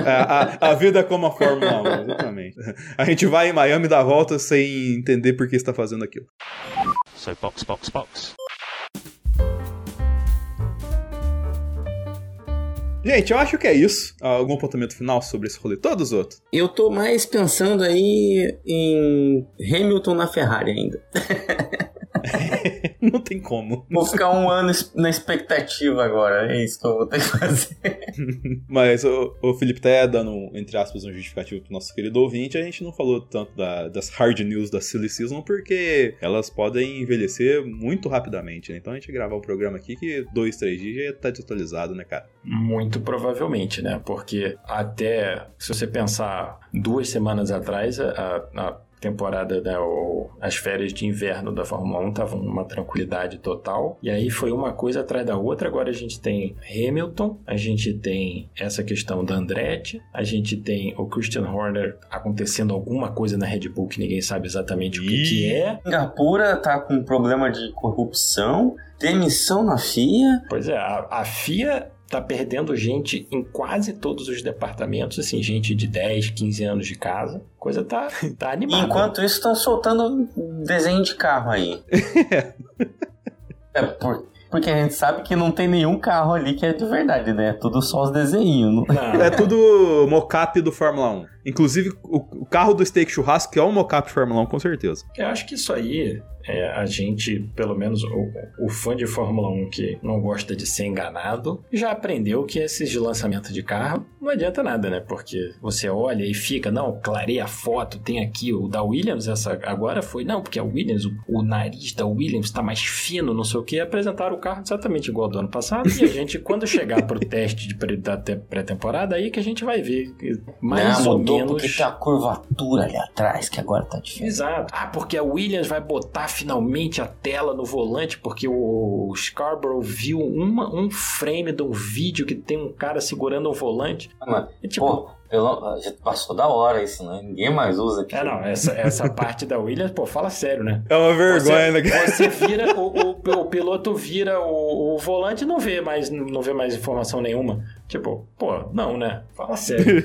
a, a, a vida é como a Fórmula 1, exatamente. A gente vai em Miami dá a volta sem entender por que está fazendo aquilo. So box, box, box. Gente, eu acho que é isso. Algum apontamento final sobre esse rolê? Todos os outros. Eu tô mais pensando aí em Hamilton na Ferrari ainda. Não tem como. Vou ficar um ano na expectativa agora, é isso que eu vou ter que fazer. Mas o, o Felipe tá dando, entre aspas, um justificativo pro nosso querido ouvinte. A gente não falou tanto da- das hard news da Silly Season porque elas podem envelhecer muito rapidamente, né? Então a gente gravar o programa aqui que dois, três dias já tá desatualizado, né, cara? Muito provavelmente, né? Porque até, se você pensar duas semanas atrás, a, a temporada, né, o- as férias de inverno da Fórmula 1 estavam numa tranquilidade total. E aí foi uma coisa atrás da outra. Agora a gente tem Hamilton, a gente tem essa questão da Andretti, a gente tem o Christian Horner acontecendo alguma coisa na Red Bull que ninguém sabe exatamente o que, que é. Singapura tá com problema de corrupção, demissão na FIA. Pois é, a, a FIA tá perdendo gente em quase todos os departamentos, assim, gente de 10, 15 anos de casa. Coisa tá, tá E animada. enquanto isso, estão soltando desenho de carro aí. é por- porque a gente sabe que não tem nenhum carro ali que é de verdade, né? É tudo só os desenhos. não- Não, É tudo mocap do Fórmula 1. Inclusive, o, o carro do Steak Churrasco que é um mocap de Fórmula 1, com certeza. eu acho que isso aí, é, a gente, pelo menos o, o fã de Fórmula 1 que não gosta de ser enganado, já aprendeu que esses de lançamento de carro não adianta nada, né? Porque você olha e fica, não, clareia a foto, tem aqui o da Williams, essa agora foi, não, porque a Williams, o, o nariz da Williams tá mais fino, não sei o que, apresentaram o carro exatamente igual ao do ano passado, e a gente, quando chegar pro teste de pré- da te- pré-temporada, aí que a gente vai ver mais não, ou mudou menos... porque tem a curvatura ali atrás, que agora tá diferente. Exato. Ah, porque a Williams vai botar finalmente a tela no volante, porque o Scarborough viu uma, um frame de um vídeo que tem um cara segurando um volante. Mas, E tipo. Pelo, já passou da hora isso, né? Ninguém mais usa aqui. é, não, essa, essa parte da Williams, pô, fala sério, né? É uma vergonha, Você, né? você vira, o, o, o piloto vira o, o volante e não vê mais, não vê mais informação nenhuma. Tipo, pô, não, né? Fala sério.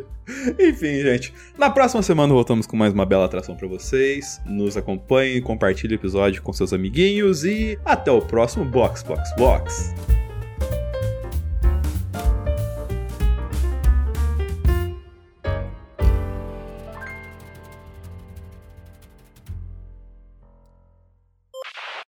Enfim, gente. Na próxima semana voltamos com mais uma bela atração pra vocês. Nos acompanhem, compartilhe o episódio com seus amiguinhos e até o próximo Box Box Box.